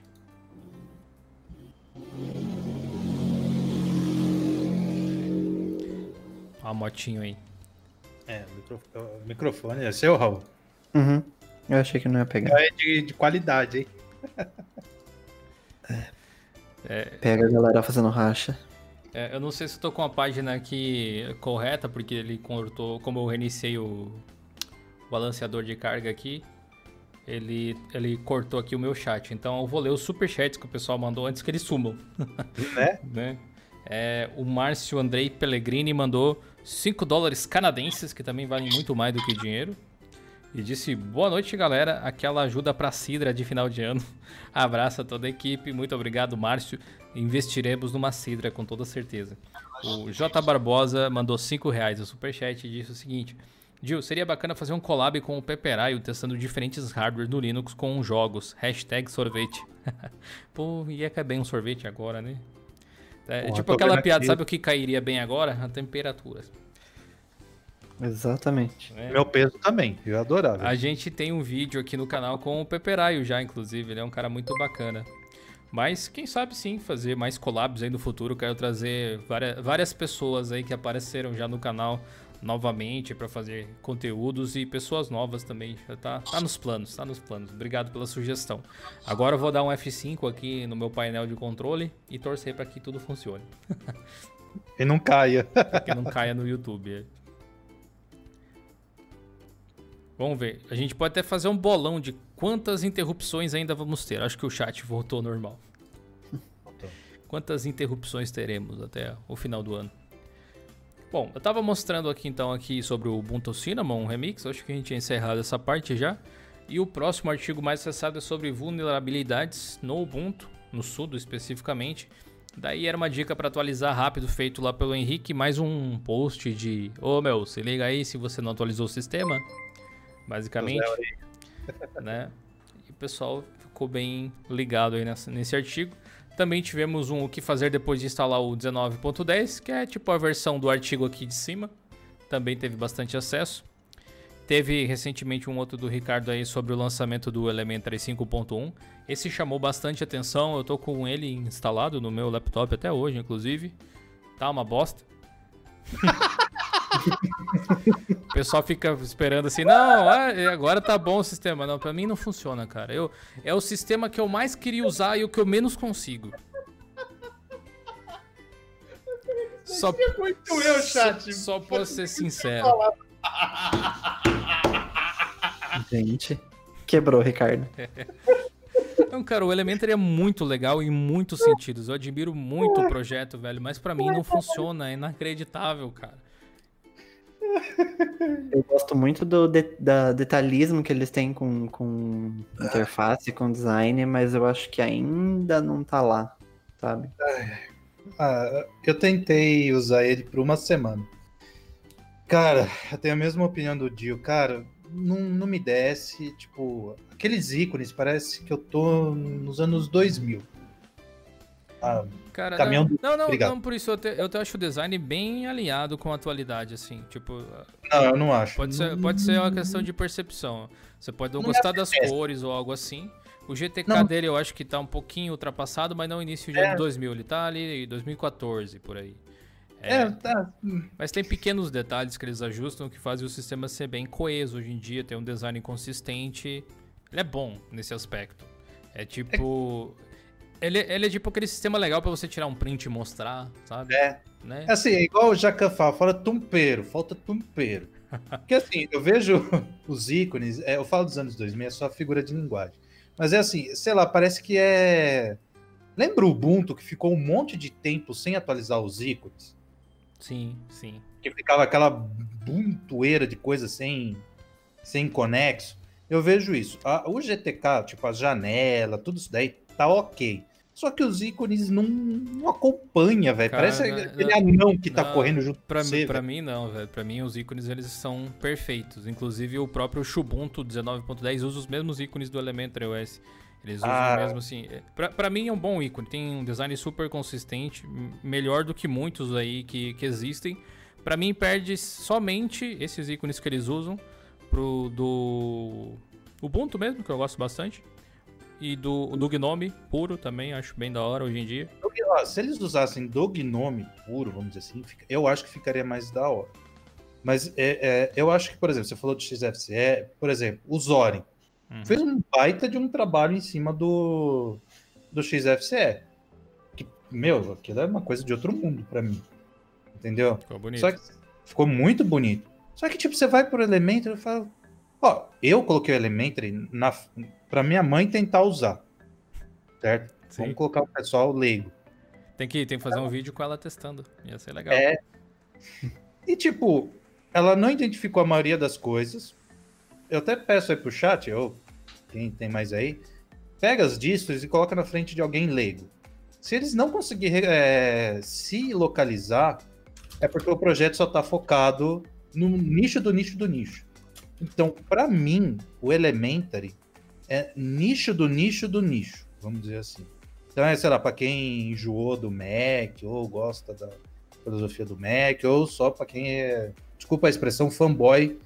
[SPEAKER 1] Ó a motinho aí.
[SPEAKER 2] É, o micro- o microfone é seu, Raul.
[SPEAKER 3] Uhum. Eu achei que não ia pegar.
[SPEAKER 2] É de, de qualidade, hein?
[SPEAKER 3] Pega a galera fazendo racha.
[SPEAKER 1] É, eu não sei se eu tô com a página aqui correta, porque ele cortou, como eu reiniciei o balanceador de carga aqui, ele, ele cortou aqui o meu chat. Então eu vou ler os superchats que o pessoal mandou antes que eles sumam.
[SPEAKER 2] Né?
[SPEAKER 1] né? É, o Márcio Andrei Pellegrini mandou 5 dólares canadenses, que também valem muito mais do que dinheiro. E disse: Boa noite, galera. Aquela ajuda pra Sidra de final de ano. Abraço a toda a equipe. Muito obrigado, Márcio. Investiremos numa Sidra com toda certeza. O J Barbosa mandou 5 reais no superchat e disse o seguinte: Gil, seria bacana fazer um collab com o Peperaio testando diferentes hardware no Linux com jogos. Hashtag sorvete. Pô, ia cair bem um sorvete agora, né? É,
[SPEAKER 2] Porra,
[SPEAKER 1] tipo aquela piada,
[SPEAKER 2] aqui.
[SPEAKER 1] sabe o que cairia bem agora? A temperatura.
[SPEAKER 3] Exatamente.
[SPEAKER 1] né?
[SPEAKER 2] Meu peso também, eu adorava.
[SPEAKER 1] A gente tem um vídeo aqui no canal com o Peperaio já, inclusive. Ele é um cara muito bacana. Mas quem sabe sim fazer mais collabs aí no futuro. Quero trazer várias, várias pessoas aí que apareceram já no canal novamente para fazer conteúdos e pessoas novas também. Já tá, tá nos planos, tá nos planos. Obrigado pela sugestão. Agora eu vou dar um F5 aqui no meu painel de controle e torcer para que tudo funcione.
[SPEAKER 2] E não caia.
[SPEAKER 1] Que não caia no YouTube. Vamos ver. A gente pode até fazer um bolão de quantas interrupções ainda vamos ter. Acho que o chat voltou normal. Quantas interrupções teremos até o final do ano? Bom, eu tava mostrando aqui então aqui sobre o Ubuntu Cinnamon Remix. Acho que a gente tinha encerrado essa parte já. E o próximo artigo mais acessado é sobre vulnerabilidades no Ubuntu, no Sudo especificamente. Daí era uma dica para atualizar rápido, feito lá pelo Henrique. Mais um post de: Ô meu, se liga aí se você não atualizou o sistema. Basicamente. né? E o pessoal ficou bem ligado aí nesse artigo. Também tivemos um o que fazer depois de instalar o 19.10, que é tipo a versão do artigo aqui de cima. Também teve bastante acesso. Teve recentemente um outro do Ricardo aí sobre o lançamento do Elementary 5.1. Esse chamou bastante atenção, eu tô com ele instalado no meu laptop até hoje, inclusive. Tá uma bosta. o pessoal fica esperando assim, não, ah, agora tá bom o sistema. Não, pra mim não funciona, cara. Eu, é o sistema que eu mais queria usar e o que eu menos consigo. Só,
[SPEAKER 2] Muito eu, chat.
[SPEAKER 1] só, só posso ser sincero.
[SPEAKER 3] Gente. Quebrou, Ricardo.
[SPEAKER 1] Não, cara, o Elementary é muito legal em muitos sentidos. Eu admiro muito o projeto, velho, mas pra mim não funciona, é inacreditável, cara.
[SPEAKER 3] Eu gosto muito do de- da detalhismo que eles têm com, com interface, com design, mas eu acho que ainda não tá lá, sabe?
[SPEAKER 2] Ah, eu tentei usar ele por uma semana. Cara, eu tenho a mesma opinião do Dio. Cara, não, não me desce. Tipo, aqueles ícones, parece que eu tô nos anos 2000. Ah,
[SPEAKER 1] Cara,
[SPEAKER 2] Caminhão do-
[SPEAKER 1] não, não, não,
[SPEAKER 2] Obrigado.
[SPEAKER 1] não, por isso eu, te, eu te acho o design bem alinhado com a atualidade, assim. Tipo,
[SPEAKER 2] não, eu não acho.
[SPEAKER 1] pode ser, pode ser uma questão de percepção. Você pode não
[SPEAKER 2] Não me
[SPEAKER 1] gostar das
[SPEAKER 2] apetece.
[SPEAKER 1] cores ou algo assim, O GTK
[SPEAKER 2] Não.
[SPEAKER 1] dele eu acho que tá um pouquinho ultrapassado, mas não início de
[SPEAKER 2] É.
[SPEAKER 1] ano 2000. Ele tá ali em 2014, por aí.
[SPEAKER 2] É, tá.
[SPEAKER 1] Mas tem pequenos detalhes que eles ajustam que fazem o sistema ser bem coeso hoje em dia, ter um design consistente. Ele é bom nesse aspecto. É tipo. Ele, ele é tipo aquele sistema legal pra você tirar um print e mostrar, sabe?
[SPEAKER 2] É.
[SPEAKER 1] Né?
[SPEAKER 2] Assim, é igual o Jacan fala, fala tumpeiro, falta tumpeiro. Porque assim, eu vejo os ícones, é, eu falo dos anos 2000, é só figura de linguagem. Mas é assim, sei lá, parece que é. Lembra o Ubuntu que ficou um monte de tempo sem atualizar os ícones?
[SPEAKER 1] Sim, sim.
[SPEAKER 2] Que ficava aquela buntoeira de coisa sem, sem conexo. Eu vejo isso. A- o GTK, tipo, a janela, tudo isso daí, tá ok. Só que os ícones não, não acompanha, velho. Parece
[SPEAKER 1] não-
[SPEAKER 2] aquele
[SPEAKER 1] não-
[SPEAKER 2] anão que tá
[SPEAKER 1] não,
[SPEAKER 2] correndo junto
[SPEAKER 1] Pra,
[SPEAKER 2] com você,
[SPEAKER 1] mim, pra
[SPEAKER 2] velho.
[SPEAKER 1] mim, não, velho. Pra mim, os ícones eles são perfeitos. Inclusive, o próprio Xubuntu 19.10 usa os mesmos ícones do Elementary OS. Eles usam
[SPEAKER 2] Ah.
[SPEAKER 1] mesmo assim. é, Pra, pra mim, é um bom ícone. Tem um design super consistente, melhor do que muitos aí que, que existem. Pra mim, perde somente esses ícones que eles usam pro do Ubuntu mesmo, que eu gosto bastante. E do, do Gnome puro também, acho bem da hora hoje em dia.
[SPEAKER 2] Se eles usassem do Gnome puro, vamos dizer assim, eu acho que ficaria mais da hora. Mas é, é, eu acho que, por exemplo, você falou do XFCE, por exemplo, o Zorin
[SPEAKER 1] Uhum.
[SPEAKER 2] fez um baita de um trabalho em cima do, do XFCE. Que, meu, aquilo é uma coisa de outro mundo pra mim. Entendeu?
[SPEAKER 1] Ficou bonito.
[SPEAKER 2] Só que ficou muito bonito. Só que, tipo, você vai pro Elementary e fala. Ó, eu coloquei o Elementary na, pra minha mãe tentar usar. Certo?
[SPEAKER 1] Sim.
[SPEAKER 2] Vamos colocar o pessoal leigo.
[SPEAKER 1] Tem que, tem que fazer um vídeo com ela testando. Ia ser legal.
[SPEAKER 2] É. E, tipo, ela não identificou a maioria das coisas. Eu até peço aí pro chat, ou quem tem mais aí, pega as distros e coloca na frente de alguém leigo. Se eles não conseguirem é, se localizar, é porque o projeto só está focado no nicho do nicho do nicho. Então, para mim, o Elementary é nicho do nicho do nicho, vamos dizer assim. Então, é, sei lá, para quem enjoou do Mac ou gosta da filosofia do Mac, ou só para quem é, desculpa a expressão, fanboy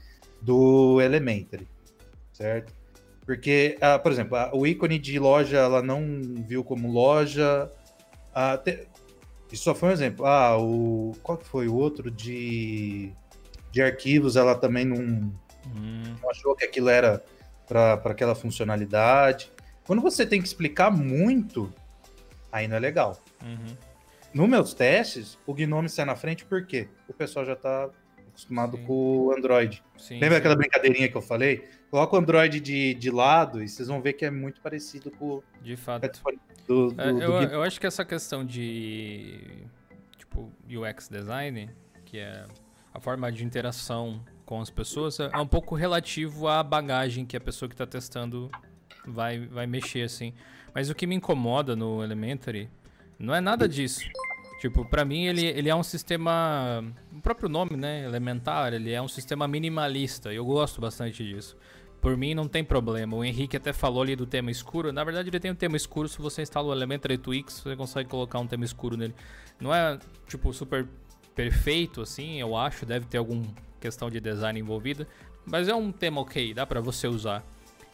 [SPEAKER 2] do Elementary, certo? Porque, ah, por exemplo, a- o ícone de loja ela não viu como loja. Ah, te- Isso só foi um exemplo. Ah, o. Qual que foi o outro de, de arquivos? Ela também não,
[SPEAKER 1] Hum,
[SPEAKER 2] não achou que aquilo era para aquela funcionalidade. Quando você tem que explicar muito, aí não é legal.
[SPEAKER 1] uhum.
[SPEAKER 2] Nos meus testes, o Gnome sai na frente porque o pessoal já está acostumado
[SPEAKER 1] Sim.
[SPEAKER 2] com o Android.
[SPEAKER 1] Sim,
[SPEAKER 2] Lembra
[SPEAKER 1] sim.
[SPEAKER 2] aquela brincadeirinha que eu falei? Coloca o Android de, de lado e vocês vão ver que é muito parecido com o
[SPEAKER 1] De fato.
[SPEAKER 2] do, do,
[SPEAKER 1] É, eu, eu acho que essa questão de tipo UX design, que é a forma de interação com as pessoas, é um pouco relativo à bagagem que a pessoa que está testando vai, vai mexer assim. Mas o que me incomoda no Elementary não é nada disso. Tipo, pra mim ele, ele é um sistema, o próprio nome, né, elementar, ele é um sistema minimalista. Eu gosto bastante disso. Por mim não tem problema. O Henrique até falou ali do tema escuro. Na verdade, ele tem um tema escuro. Se você instala o Elementary Twix, você consegue colocar um tema escuro nele. Não é, tipo, super perfeito, assim, eu acho. Deve ter alguma questão de design envolvida. Mas é um tema ok, dá pra você usar.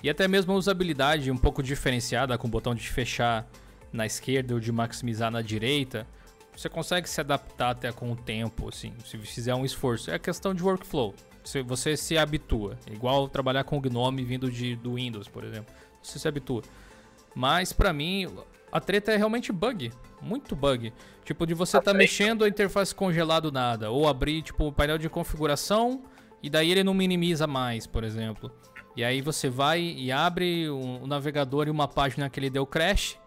[SPEAKER 1] E até mesmo a usabilidade um pouco diferenciada, com o botão de fechar na esquerda ou de maximizar na direita. Você consegue se adaptar até com o tempo, assim, se fizer um esforço. É questão de workflow. Você, se habitua. Igual trabalhar com o Gnome vindo de, do Windows, por exemplo. Você se habitua. Mas pra mim, a treta é realmente bug. Muito bug. Tipo, de você tá mexendo a interface congelado nada. Ou abrir, tipo, o painel de configuração e daí ele não minimiza mais, por exemplo. E aí você vai e abre o, o navegador em uma página que ele deu crash.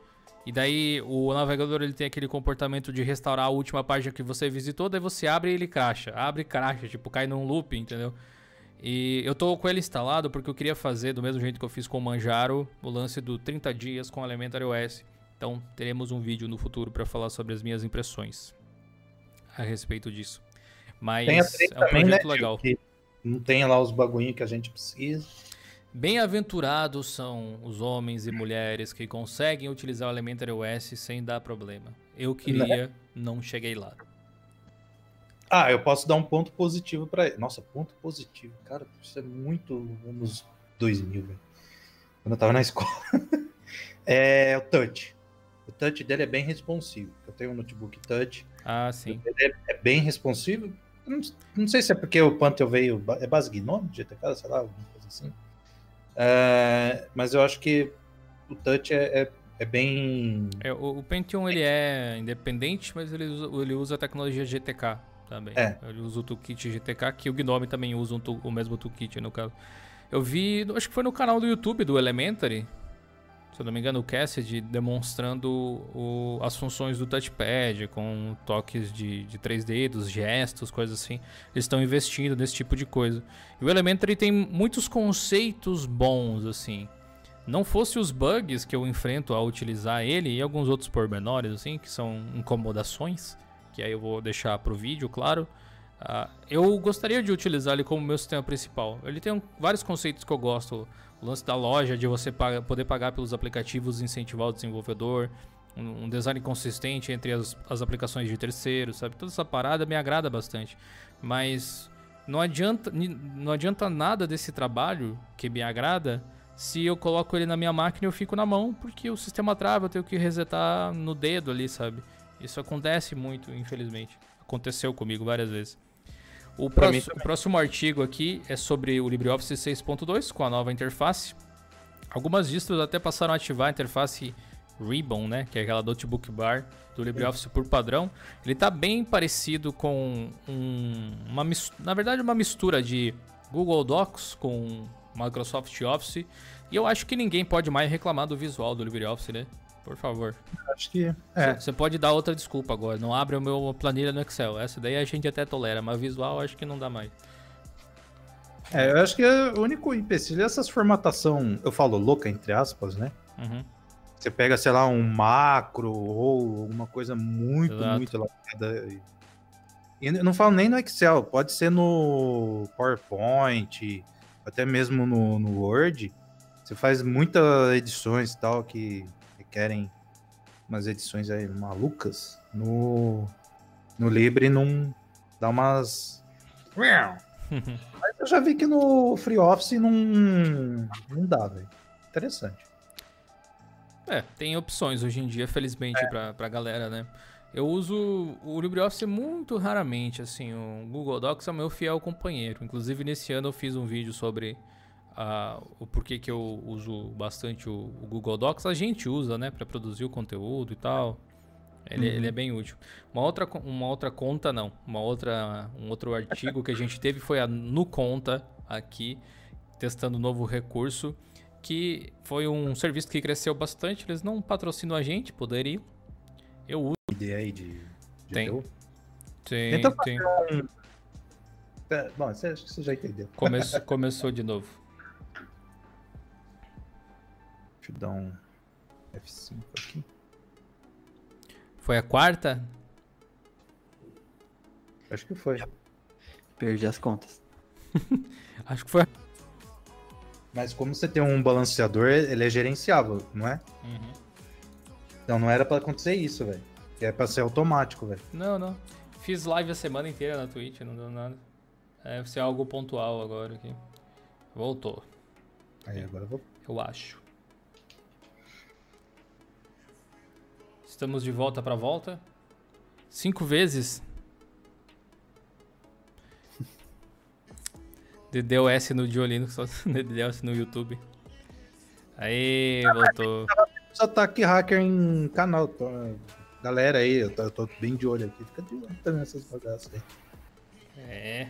[SPEAKER 1] E daí o navegador ele tem aquele comportamento de restaurar a última página que você visitou, daí você abre e ele cracha. Abre e cracha, tipo, cai num loop, entendeu? E eu tô com ele instalado porque eu queria fazer, do mesmo jeito que eu fiz com o Manjaro, o lance do 30 dias com Elementary OS. Então teremos um vídeo no futuro para falar sobre as minhas impressões a respeito disso. Mas é um
[SPEAKER 2] também, né,
[SPEAKER 1] projeto
[SPEAKER 2] tio,
[SPEAKER 1] legal.
[SPEAKER 2] que não tem lá os bagulhinhos que a gente precisa.
[SPEAKER 1] Bem-aventurados são os homens e mulheres que conseguem utilizar o Elementary OS sem dar problema. Eu queria, não cheguei lá.
[SPEAKER 2] Ah, eu posso dar um ponto positivo para ele. Nossa, ponto positivo. Cara, isso é muito anos 2000, velho. Quando eu tava na escola. É o touch. O touch dele é bem responsivo. Eu tenho um notebook touch.
[SPEAKER 1] Ah, sim.
[SPEAKER 2] Ele é bem responsivo. Não, não sei se é porque o Pantheon veio. É base GNOME, GTK, sei lá, alguma coisa assim. É, mas eu acho que o touch é, é, é bem.
[SPEAKER 1] É, o, o Pentium ele é independente, mas ele usa, ele usa a tecnologia GTK também.
[SPEAKER 2] É.
[SPEAKER 1] Ele usa o toolkit GTK, que o Gnome também usa um o mesmo toolkit, no caso. Eu vi, acho que foi no canal do YouTube do Elementary, se eu não me engano, o Cassidy demonstrando o- as funções do touchpad, com toques de, de três dedos, gestos, coisas assim. Eles estão investindo nesse tipo de coisa. E o Elementary tem muitos conceitos bons, assim. Não fosse os bugs que eu enfrento ao utilizar ele e alguns outros pormenores, assim, que são incomodações, que aí eu vou deixar pro vídeo, claro. ah, eu gostaria de utilizar ele como meu sistema principal. Ele tem um- vários conceitos que eu gosto. O lance da loja, de você poder pagar pelos aplicativos incentivar o desenvolvedor. Um, um design consistente entre as, as aplicações de terceiros, sabe? Toda essa parada me agrada bastante. Mas não adianta, não adianta nada desse trabalho que me agrada se eu coloco ele na minha máquina e eu fico na mão, porque o sistema trava, eu tenho que resetar no dedo ali, sabe? Isso acontece muito, infelizmente. Aconteceu comigo várias vezes. O próximo, o próximo artigo aqui é sobre o LibreOffice 6.2 com a nova interface. Algumas distros até passaram a ativar a interface Ribbon, né? Que é aquela notebook bar do LibreOffice por padrão. Ele tá bem parecido com um, uma na verdade uma mistura de Google Docs com Microsoft Office. E eu acho que ninguém pode mais reclamar do visual do LibreOffice, né? Por favor.
[SPEAKER 2] Acho que. É.
[SPEAKER 1] Você pode dar outra desculpa agora. Não abre o meu planilha no Excel. Essa daí a gente até tolera, mas visual acho que não dá mais.
[SPEAKER 2] É, eu acho que o único empecilho é essas formatação, eu falo louca, entre aspas, né?
[SPEAKER 1] Uhum.
[SPEAKER 2] Você pega, sei lá, um macro ou alguma coisa muito,
[SPEAKER 1] Exato.
[SPEAKER 2] muito elaborada. E e eu não falo nem no Excel, pode ser no PowerPoint, até mesmo no, no Word. Você faz muitas edições e tal que requerem umas edições aí malucas. No, no Libre não dá umas. Mas eu já vi que no Free Office não, não dá, velho. Interessante.
[SPEAKER 1] É, tem opções hoje em dia, felizmente, pra, pra galera, né? Eu uso o LibreOffice muito raramente, assim, o Google Docs é o meu fiel companheiro. Inclusive, nesse ano eu fiz um vídeo sobre ah, o porquê que eu uso bastante o, o Google Docs. A gente usa, né, pra produzir o conteúdo e tal. Ele,
[SPEAKER 2] Uhum.
[SPEAKER 1] ele é bem útil. Uma outra, uma outra conta, não. Uma outra, um outro artigo que a gente teve foi a NuConta aqui, testando um novo recurso, que foi um serviço que cresceu bastante. Eles não patrocinam a gente, poderiam. Eu uso.
[SPEAKER 2] Ideia aí de. de
[SPEAKER 1] Tem.
[SPEAKER 2] teu?
[SPEAKER 1] Tem,
[SPEAKER 2] Tenta
[SPEAKER 1] tem.
[SPEAKER 2] É, bom, você, acho que você já entendeu.
[SPEAKER 1] Começou, começou de novo.
[SPEAKER 2] Deixa eu dar um F5 aqui.
[SPEAKER 1] Foi a quarta?
[SPEAKER 2] Acho que foi.
[SPEAKER 3] Perdi as contas.
[SPEAKER 1] Acho que foi. a-
[SPEAKER 2] Mas como você tem um balanceador, ele é gerenciável, não é?
[SPEAKER 1] Uhum.
[SPEAKER 2] Então não era pra acontecer isso, velho. É pra ser automático, velho.
[SPEAKER 1] Não, não. Fiz live a semana inteira na Twitch, não deu nada. É, Deve ser algo pontual agora aqui. Voltou,
[SPEAKER 2] Aí agora eu vou.
[SPEAKER 1] eu acho. Estamos de volta pra volta. Cinco vezes. DDoS no Diolino, só DDoS no YouTube. Aí, voltou.
[SPEAKER 2] Os ataque hacker em canal. tô- Galera aí, eu tô, eu tô bem de olho aqui. Fica de olho também nessas bagaças aí.
[SPEAKER 1] É.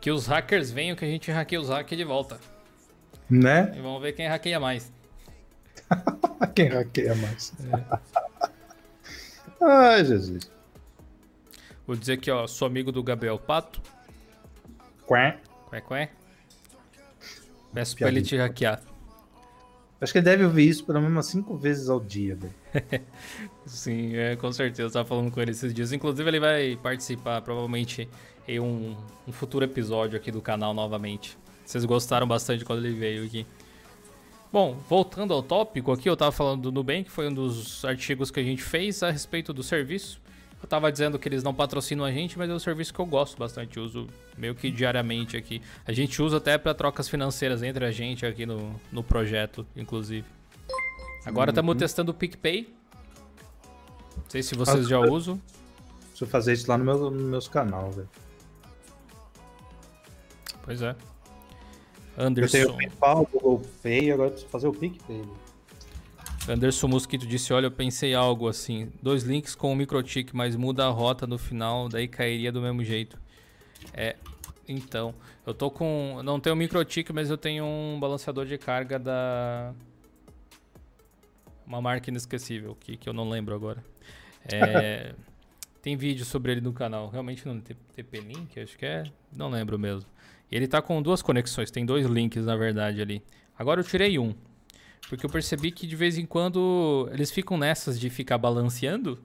[SPEAKER 1] Que os hackers venham que a gente hackeia os hackers de volta.
[SPEAKER 2] Né?
[SPEAKER 1] E vamos ver quem hackeia mais.
[SPEAKER 2] Quem hackeia mais? Ai, Jesus.
[SPEAKER 1] Vou dizer que, ó, sou amigo do Gabriel Pato.
[SPEAKER 2] Quá.
[SPEAKER 1] Qué, qué. Peço pra ele te hackear.
[SPEAKER 2] Acho que ele deve ouvir isso pelo menos cinco vezes ao dia, velho.
[SPEAKER 1] Sim, é, com certeza. Eu tava falando com ele esses dias. Inclusive, ele vai participar provavelmente em um, um futuro episódio aqui do canal novamente. Vocês gostaram bastante quando ele veio aqui. Bom, voltando ao tópico aqui, eu tava falando do Nubank, foi um dos artigos que a gente fez a respeito do serviço. Eu tava dizendo que eles não patrocinam a gente, mas é um serviço que eu gosto bastante, uso meio que diariamente aqui. A gente usa até para trocas financeiras entre a gente aqui no, no projeto, inclusive. Agora estamos testando o PicPay. Não sei se vocês já usam.
[SPEAKER 2] Preciso fazer isso lá no meu, no meus canal, velho.
[SPEAKER 1] Pois é.
[SPEAKER 2] Eu
[SPEAKER 1] Anderson.
[SPEAKER 2] tenho o PayPal, o Google Pay, agora preciso fazer o PicPay.
[SPEAKER 1] Anderson Mosquito disse: Olha, eu pensei algo assim. Dois links com o microtik, mas muda a rota no final, daí cairia do mesmo jeito. É. Então, eu tô com. Não tenho microtik, mas eu tenho um balanceador de carga da. Uma marca inesquecível, que, que eu não lembro agora. É, tem vídeo sobre ele no canal. Realmente não TP-Link, acho que é. Não lembro mesmo. Ele tá com duas conexões, tem dois links na verdade ali. Agora eu tirei um. Porque eu percebi que de vez em quando eles ficam nessas de ficar balanceando.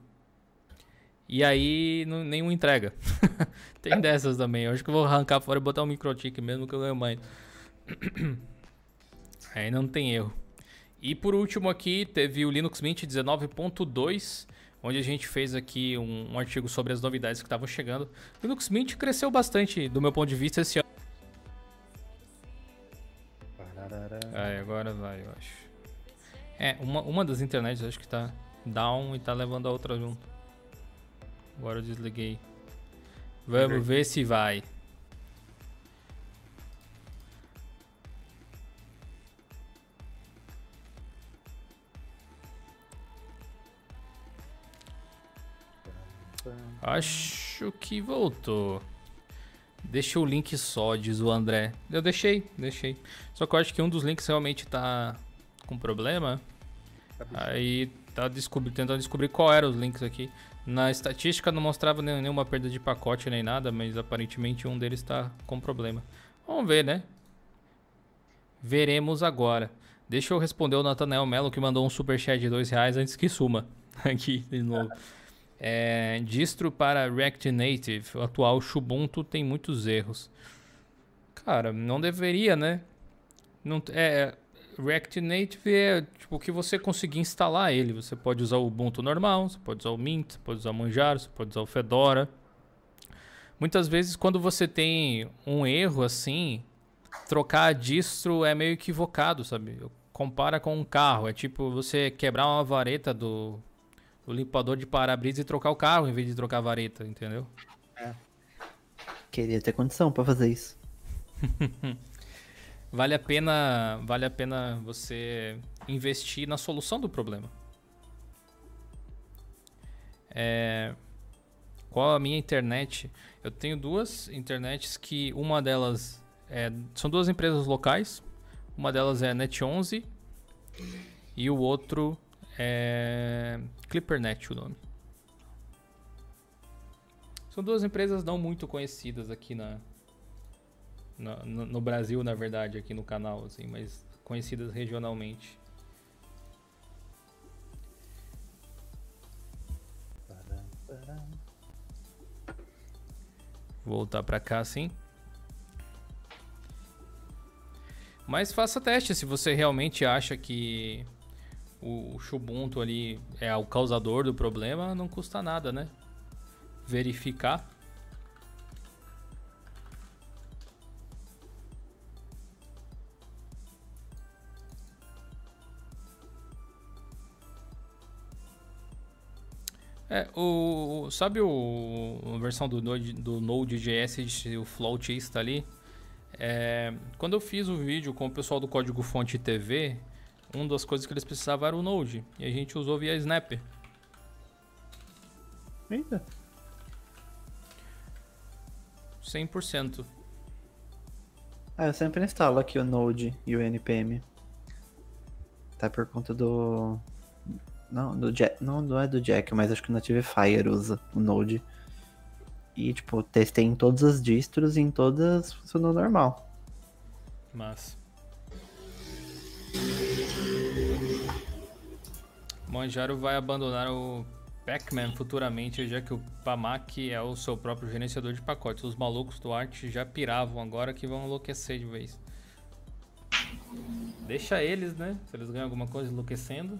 [SPEAKER 1] E aí não- nenhum entrega. Tem dessas também. Eu acho que eu vou arrancar fora e botar um microtik mesmo que eu ganho mais. Aí não tem erro. E por último aqui teve o Linux Mint 19.2, onde a gente fez aqui um, um artigo sobre as novidades que estavam chegando. O Linux Mint cresceu bastante do meu ponto de vista esse ano. Aí, agora vai, eu acho. É, uma, uma das internets acho que tá down e tá levando a outra junto. Agora eu desliguei. Vamos ver se vai. Acho que voltou. Deixa o link só, diz o André. Eu deixei, deixei. Só que eu acho que um dos links realmente tá com problema. Aí tá descobri- tentando descobrir qual eram os links aqui. Na estatística não mostrava nem- nenhuma perda de pacote nem nada, mas aparentemente um deles tá com problema. Vamos ver, né? Veremos agora. Deixa eu responder o Nathanael Melo que mandou um superchat de dois reais antes que suma. Aqui de novo. É, distro para React Native, o atual Ubuntu tem muitos erros. Cara, não deveria, né? Não, é, React Native é tipo que você conseguir instalar ele. Você pode usar o Ubuntu normal, você pode usar o Mint, você pode usar o Manjaro, você pode usar o Fedora. Muitas vezes quando você tem um erro assim, trocar a distro é meio equivocado, sabe? Compara com um carro, é tipo você quebrar uma vareta do, do limpador de para-brisa e trocar o carro em vez de trocar a vareta, entendeu?
[SPEAKER 3] Queria ter condição pra fazer isso.
[SPEAKER 1] Vale a pena, vale a pena você investir na solução do problema. É, qual a minha internet? Eu tenho duas internets que uma delas é, são duas empresas locais. Uma delas é Net11 e o outro é ClipperNet o nome. São duas empresas não muito conhecidas aqui na, na- no, no Brasil, na verdade, aqui no canal, assim, mas conhecidas regionalmente. Voltar pra cá, sim. Mas faça teste se você realmente acha que o Ubuntu ali é o causador do problema, não custa nada, né? Verificar. É, o, sabe o, a versão do, Node- do Node.js, o Float está ali? É, quando eu fiz o vídeo com o pessoal do Código Fonte TV, uma das coisas que eles precisavam era o Node. E a gente usou via Snap.
[SPEAKER 3] Eita.
[SPEAKER 1] 100%.
[SPEAKER 3] Ah, eu sempre instalo aqui o Node e o NPM. Tá por conta do. Não, do Jack. Não, não é do Jack, mas acho que o Native Fire usa o Node. E, tipo, testei em todas as distros e em todas funcionou normal.
[SPEAKER 1] Mas. Manjaro vai abandonar o Pac-Man futuramente, já que o Pamac é o seu próprio gerenciador de pacotes. Os malucos do Art já piravam agora que vão enlouquecer de vez. Deixa eles, né? Se eles ganham alguma coisa enlouquecendo.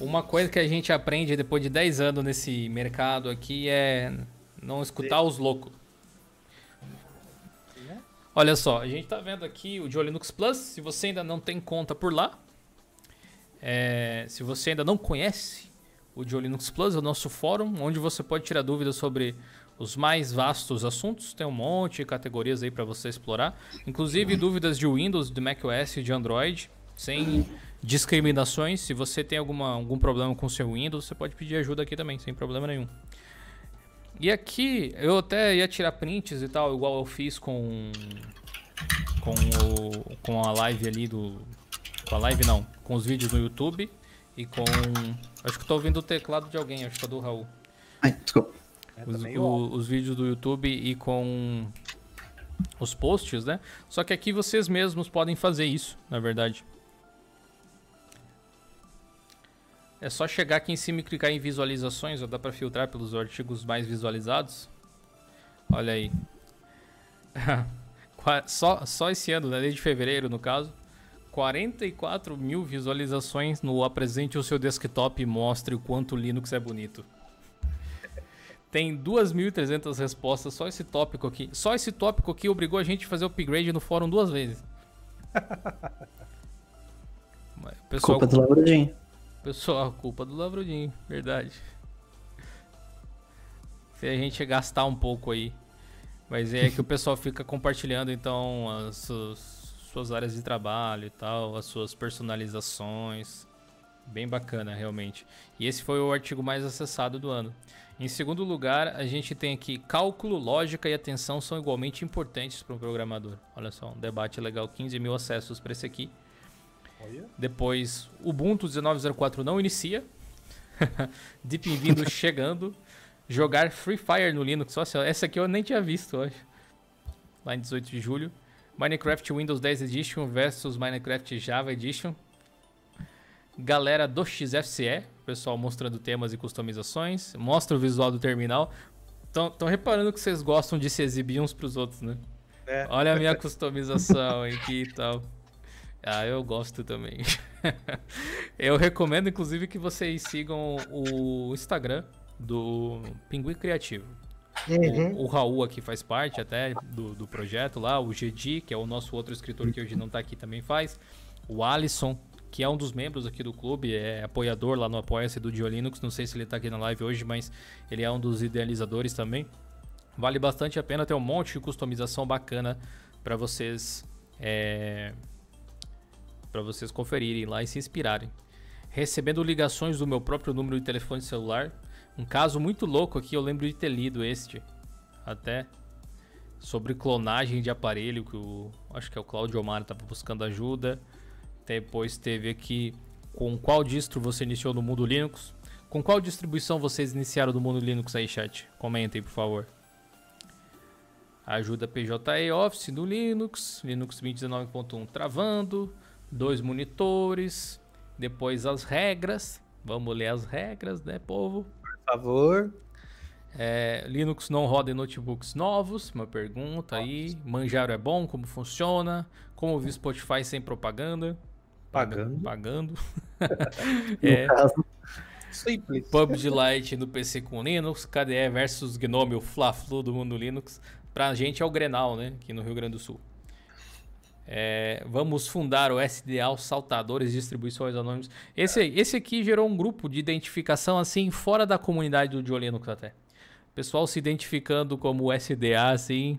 [SPEAKER 1] Uma coisa que a gente aprende depois de 10 anos nesse mercado aqui é não escutar os loucos. Olha só, a gente tá vendo aqui o Joe Linux Plus. Se você ainda não tem conta por lá, É, se você ainda não conhece o Dio Linux Plus, é o nosso fórum, onde você pode tirar dúvidas sobre os mais vastos assuntos. Tem um monte de categorias aí para você explorar, inclusive dúvidas de Windows, de macOS e de Android, sem discriminações. Se você tem alguma, algum problema com o seu Windows, você pode pedir ajuda aqui também, sem problema nenhum. E aqui eu até ia tirar prints e tal, igual eu fiz com com o, com a live ali do com a live não, com os vídeos no YouTube e com acho que tô ouvindo o teclado de alguém, acho que é do Raul.
[SPEAKER 3] Ai, desculpa.
[SPEAKER 1] Os, o, os vídeos do YouTube e com os posts, né? Só que aqui vocês mesmos podem fazer isso, na verdade. É só chegar aqui em cima e clicar em visualizações, ó, dá para filtrar pelos artigos mais visualizados. Olha aí. só, só esse ano, né, desde fevereiro no caso, 44 mil visualizações no Apresente o seu desktop e mostre o quanto o Linux é bonito. Tem 2.300 respostas, só esse tópico aqui. Só esse tópico aqui obrigou a gente a fazer upgrade no fórum duas vezes.
[SPEAKER 3] Pessoal, Culpa do Lavradinho.
[SPEAKER 1] Pessoal, culpa do Lavrudinho, verdade. Se a gente gastar um pouco aí. Mas é que o pessoal fica compartilhando então as suas, áreas de trabalho e tal, as suas personalizações. Bem bacana, realmente. E esse foi o artigo mais acessado do ano. Em segundo lugar, a gente tem aqui cálculo, lógica e atenção são igualmente importantes para um programador. Olha só, um debate legal, 15 mil acessos para esse aqui. Depois, Ubuntu 19.04 não inicia. Deep Windows chegando. Jogar Free Fire no Linux. Nossa, essa aqui eu nem tinha visto, hoje. Lá em 18 de julho. Minecraft Windows 10 Edition versus Minecraft Java Edition. Galera do XFCE, pessoal mostrando temas e customizações. Mostra o visual do terminal. Estão reparando que vocês gostam de se exibir uns para os outros, né? É. Olha a minha customização aqui e tal. Ah, eu gosto também. eu recomendo, inclusive, que vocês sigam o Instagram do Pinguim Criativo. Uhum. O, o, Raul aqui faz parte até do, do projeto lá, o Gedi, que é o nosso outro escritor que hoje não está aqui, também faz. O Alisson, que é um dos membros aqui do clube, é apoiador lá no Apoia-se do Diolinux. Não sei se ele está aqui na live hoje, mas ele é um dos idealizadores também. Vale bastante a pena, ter um monte de customização bacana para vocês é, para vocês conferirem lá e se inspirarem. Recebendo ligações do meu próprio número de telefone celular. Um caso muito louco aqui, eu lembro de ter lido este. Até sobre clonagem de aparelho, que o acho que é o Claudio Omar estava buscando ajuda. Depois teve aqui com qual distro você iniciou no mundo Linux. Com qual distribuição vocês iniciaram no mundo Linux aí, chat? Comentem, por favor. Ajuda PJE Office do Linux, Linux 2019.1 travando, dois monitores, depois as regras. Vamos ler as regras, né, povo?
[SPEAKER 2] Por favor.
[SPEAKER 1] É, Linux não roda em notebooks novos? Uma pergunta aí. Manjaro é bom? Como funciona? Como ouvir Spotify sem propaganda?
[SPEAKER 2] Pagando.
[SPEAKER 1] Pagando.
[SPEAKER 3] é.
[SPEAKER 1] Simples. PUBG Lite no PC com Linux, KDE versus Gnome, o Fla-Flu do mundo Linux. Pra gente é o Grenal, né? Aqui no Rio Grande do Sul. É, vamos fundar o SDA, os Saltadores Distribuições Anônimas. Esse, esse aqui gerou um grupo de identificação assim fora da comunidade do Diolinux até. Pessoal se identificando como SDA assim,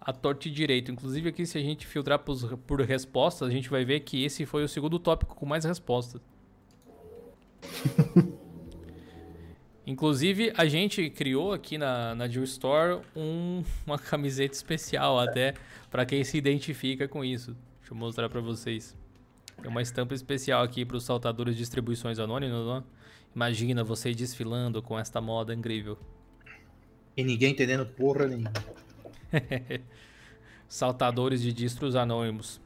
[SPEAKER 1] a torta e direito. Inclusive aqui se a gente filtrar por, por respostas, a gente vai ver que esse foi o segundo tópico com mais respostas. Inclusive, a gente criou aqui na, na Jill Store um, uma camiseta especial até para quem se identifica com isso. Deixa eu mostrar para vocês. Tem uma estampa especial aqui para os saltadores de distribuições anônimas. Ó. Imagina você desfilando com esta moda incrível.
[SPEAKER 2] E ninguém entendendo porra nenhuma.
[SPEAKER 1] saltadores de distros anônimos.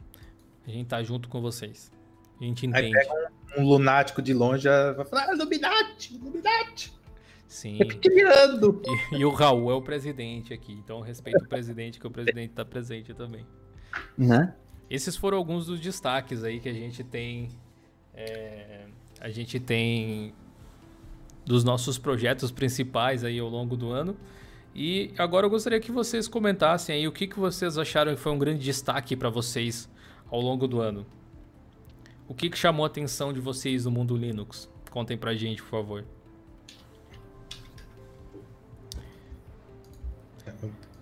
[SPEAKER 1] A gente tá junto com vocês. A gente entende.
[SPEAKER 2] Aí pega um, um lunático de longe vai falar, ah, Illuminati, Illuminati.
[SPEAKER 1] Sim.
[SPEAKER 2] Reptiliano.
[SPEAKER 1] E, e, o Raul é o presidente aqui, então respeito o presidente, que o presidente está presente também.
[SPEAKER 3] Né?
[SPEAKER 1] Esses foram alguns dos destaques aí que a gente tem. É, a gente tem dos nossos projetos principais aí ao longo do ano. E agora eu gostaria que vocês comentassem aí o que, que vocês acharam que foi um grande destaque para vocês ao longo do ano. o que, que chamou a atenção de vocês no mundo Linux? Contem pra gente, por favor.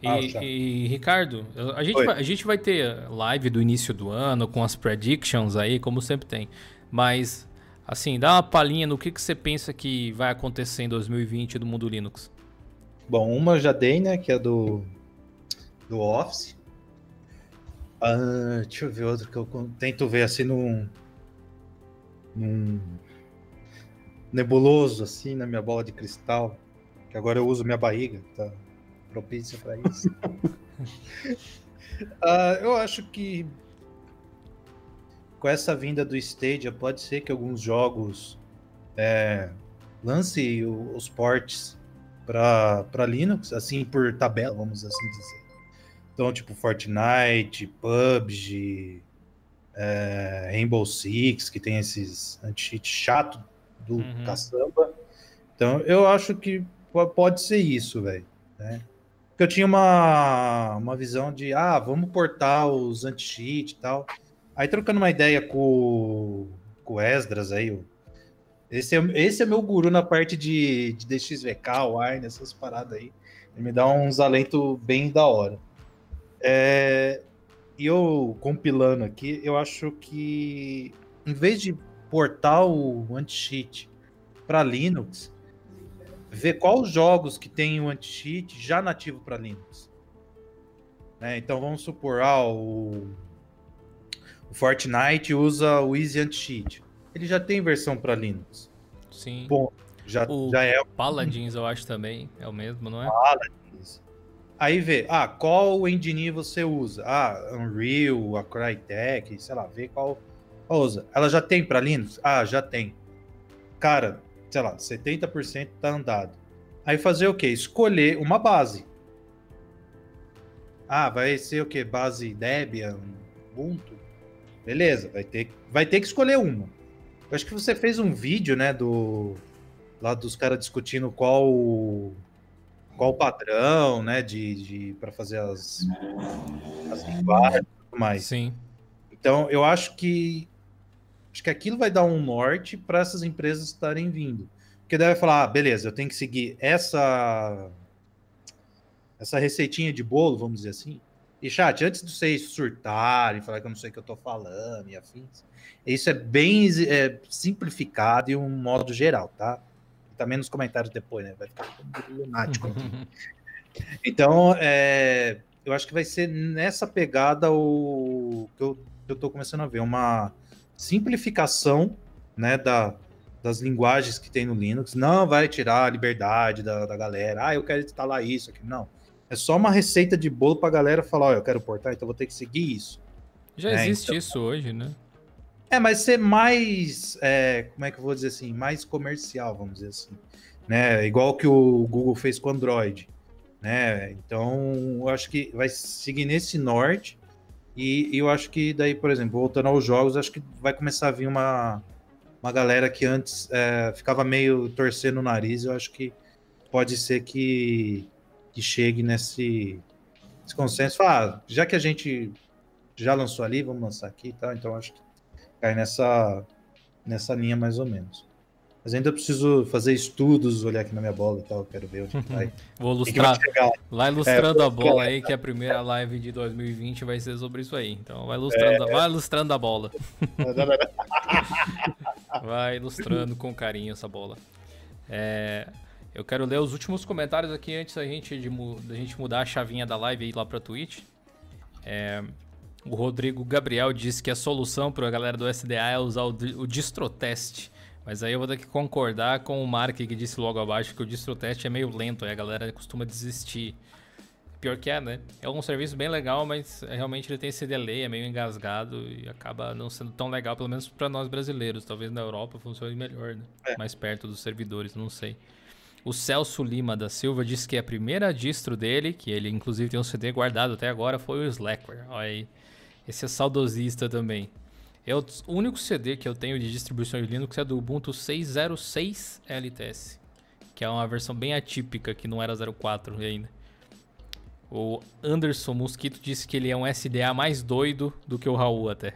[SPEAKER 2] Ah,
[SPEAKER 1] e, Ricardo, a gente, vai, a gente vai ter live do início do ano com as predictions aí, como sempre tem. Mas, assim, dá uma palhinha no que, que você pensa que vai acontecer em 2020 do mundo Linux.
[SPEAKER 2] Bom, uma eu já dei, né? Que é do, do Office. Ah, deixa eu ver outro que eu tento ver assim num, num nebuloso, assim, na minha bola de cristal. Que agora eu uso minha barriga, tá propícia para isso. Ah, eu acho que com essa vinda do Stadia, pode ser que alguns jogos é, lance os ports para Linux, assim por tabela, vamos assim dizer. Então, tipo Fortnite, PUBG, é, Rainbow Six, que tem esses anti-cheat chato do
[SPEAKER 1] Uhum.
[SPEAKER 2] caçamba. Então, eu acho que po- pode ser isso, velho. Né? Eu tinha uma, uma visão de, ah, vamos portar os anti-cheat e tal. Aí, trocando uma ideia com, com o Esdras aí, esse é, esse é meu guru na parte de, de DXVK, Wine, essas paradas aí. Ele me dá uns alentos bem da hora. É, e eu compilando aqui, eu acho que em vez de portar o anti-cheat para Linux, ver quais jogos que tem o anti-cheat já nativo para Linux. Né, Então vamos supor, ah, o, o Fortnite usa o Easy Anti-Cheat. Ele já tem versão para Linux.
[SPEAKER 1] Sim.
[SPEAKER 2] Bom, já,
[SPEAKER 1] O-
[SPEAKER 2] já é
[SPEAKER 1] Paladins, eu acho também. É o mesmo, não é?
[SPEAKER 2] isso. Aí vê, ah, qual engine você usa? Ah, Unreal, a Crytek, sei lá, vê qual, qual usa. Ela já tem para Linux? Ah, já tem. Cara, sei lá, 70% tá andado. Aí fazer o quê? Escolher uma base. Ah, vai ser o quê? Base Debian, Ubuntu? Beleza, vai ter, vai ter que escolher uma. Eu acho que você fez um vídeo, né, do lá dos caras discutindo qual qual o padrão, né, de, de para fazer as as linguagens e tudo mais.
[SPEAKER 1] Sim.
[SPEAKER 2] Então, eu acho que acho que aquilo vai dar um norte para essas empresas estarem vindo. Porque vai falar, ah, beleza, eu tenho que seguir essa essa receitinha de bolo, vamos dizer assim. E chat, antes de vocês surtarem, falar que eu não sei o que eu tô falando e afins, isso é bem é, simplificado e um modo geral, tá? Também nos comentários depois, né? Vai ficar lunático aqui. Então, é, eu acho que vai ser nessa pegada o que eu, que eu tô começando a ver, uma simplificação né, da, das linguagens que tem no Linux. Não vai tirar a liberdade da, da galera. Ah, eu quero instalar isso aqui. Não. É só uma receita de bolo pra galera falar, ó, eu quero portar, então vou ter que seguir isso.
[SPEAKER 1] Já
[SPEAKER 2] É,
[SPEAKER 1] existe
[SPEAKER 2] então-
[SPEAKER 1] isso hoje, né?
[SPEAKER 2] É, mas ser mais, é, como é que eu vou dizer assim, mais comercial, vamos dizer assim, né? Igual que o Google fez com o Android, né? Então, eu acho que vai seguir nesse norte e, eu acho que daí, por exemplo, voltando aos jogos, acho que vai começar a vir uma, uma galera que antes é, ficava meio torcendo o nariz, eu acho que pode ser que, que chegue nesse, nesse consenso, Fala, ah, já que a gente já lançou ali, vamos lançar aqui e tal, então acho que cai nessa, nessa linha mais ou menos. Mas ainda preciso fazer estudos, olhar aqui na minha bola e tal, quero ver onde vai.
[SPEAKER 1] Vou ilustrar. Vai ilustrando
[SPEAKER 2] É,
[SPEAKER 1] a bola aí, que a primeira live de 2020 vai ser sobre isso aí. Então vai ilustrando, vai ilustrando a bola. Vai ilustrando com carinho essa bola. É, eu quero ler os últimos comentários aqui antes da gente, de, da gente mudar a chavinha da live e ir lá pra Twitch. É, o Rodrigo Gabriel disse que a solução para a galera do SDA é usar o, o distrotest. Mas aí eu vou ter que concordar com o Mark que disse logo abaixo que o distrotest é meio lento e a galera costuma desistir. Pior que é, né? É um serviço bem legal, mas realmente ele tem esse delay, é meio engasgado e acaba não sendo tão legal, pelo menos para nós brasileiros. Talvez na Europa funcione melhor, né?
[SPEAKER 2] É.
[SPEAKER 1] Mais perto dos servidores, não sei. O Celso Lima da Silva disse que a primeira distro dele, que ele inclusive tem um CD guardado até agora, foi o Slackware. Olha aí. Esse é saudosista também. Eu, o único CD que eu tenho de distribuição de Linux é do Ubuntu 606 LTS, que é uma versão bem atípica, que não era 04 ainda. O Anderson Mosquito disse que ele é um SDA mais doido do que o Raul até.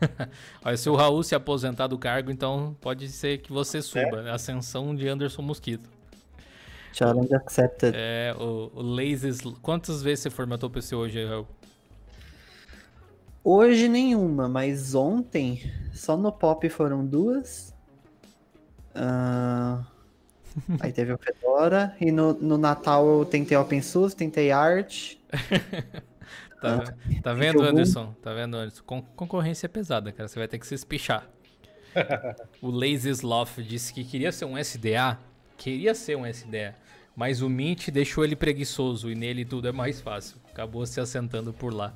[SPEAKER 1] Olha, se o Raul se aposentar do cargo, então pode ser que você suba. É. Ascensão de Anderson Mosquito.
[SPEAKER 3] Challenge accepted.
[SPEAKER 1] É, o, o Lazy... Quantas vezes você formatou o PC hoje, Raul?
[SPEAKER 3] Hoje nenhuma, mas ontem, só no pop foram duas. Uh, aí teve o Fedora. E no, no Natal eu tentei OpenSUSE, tentei Art.
[SPEAKER 1] tá, uh, tá vendo, Anderson? Tá vendo, Anderson? Con concorrência é pesada, cara. Você vai ter que se espichar. o Lazy Sloth disse que queria ser um SDA. Queria ser um SDA. Mas o Mint deixou ele preguiçoso e nele tudo é mais fácil. Acabou se assentando por lá.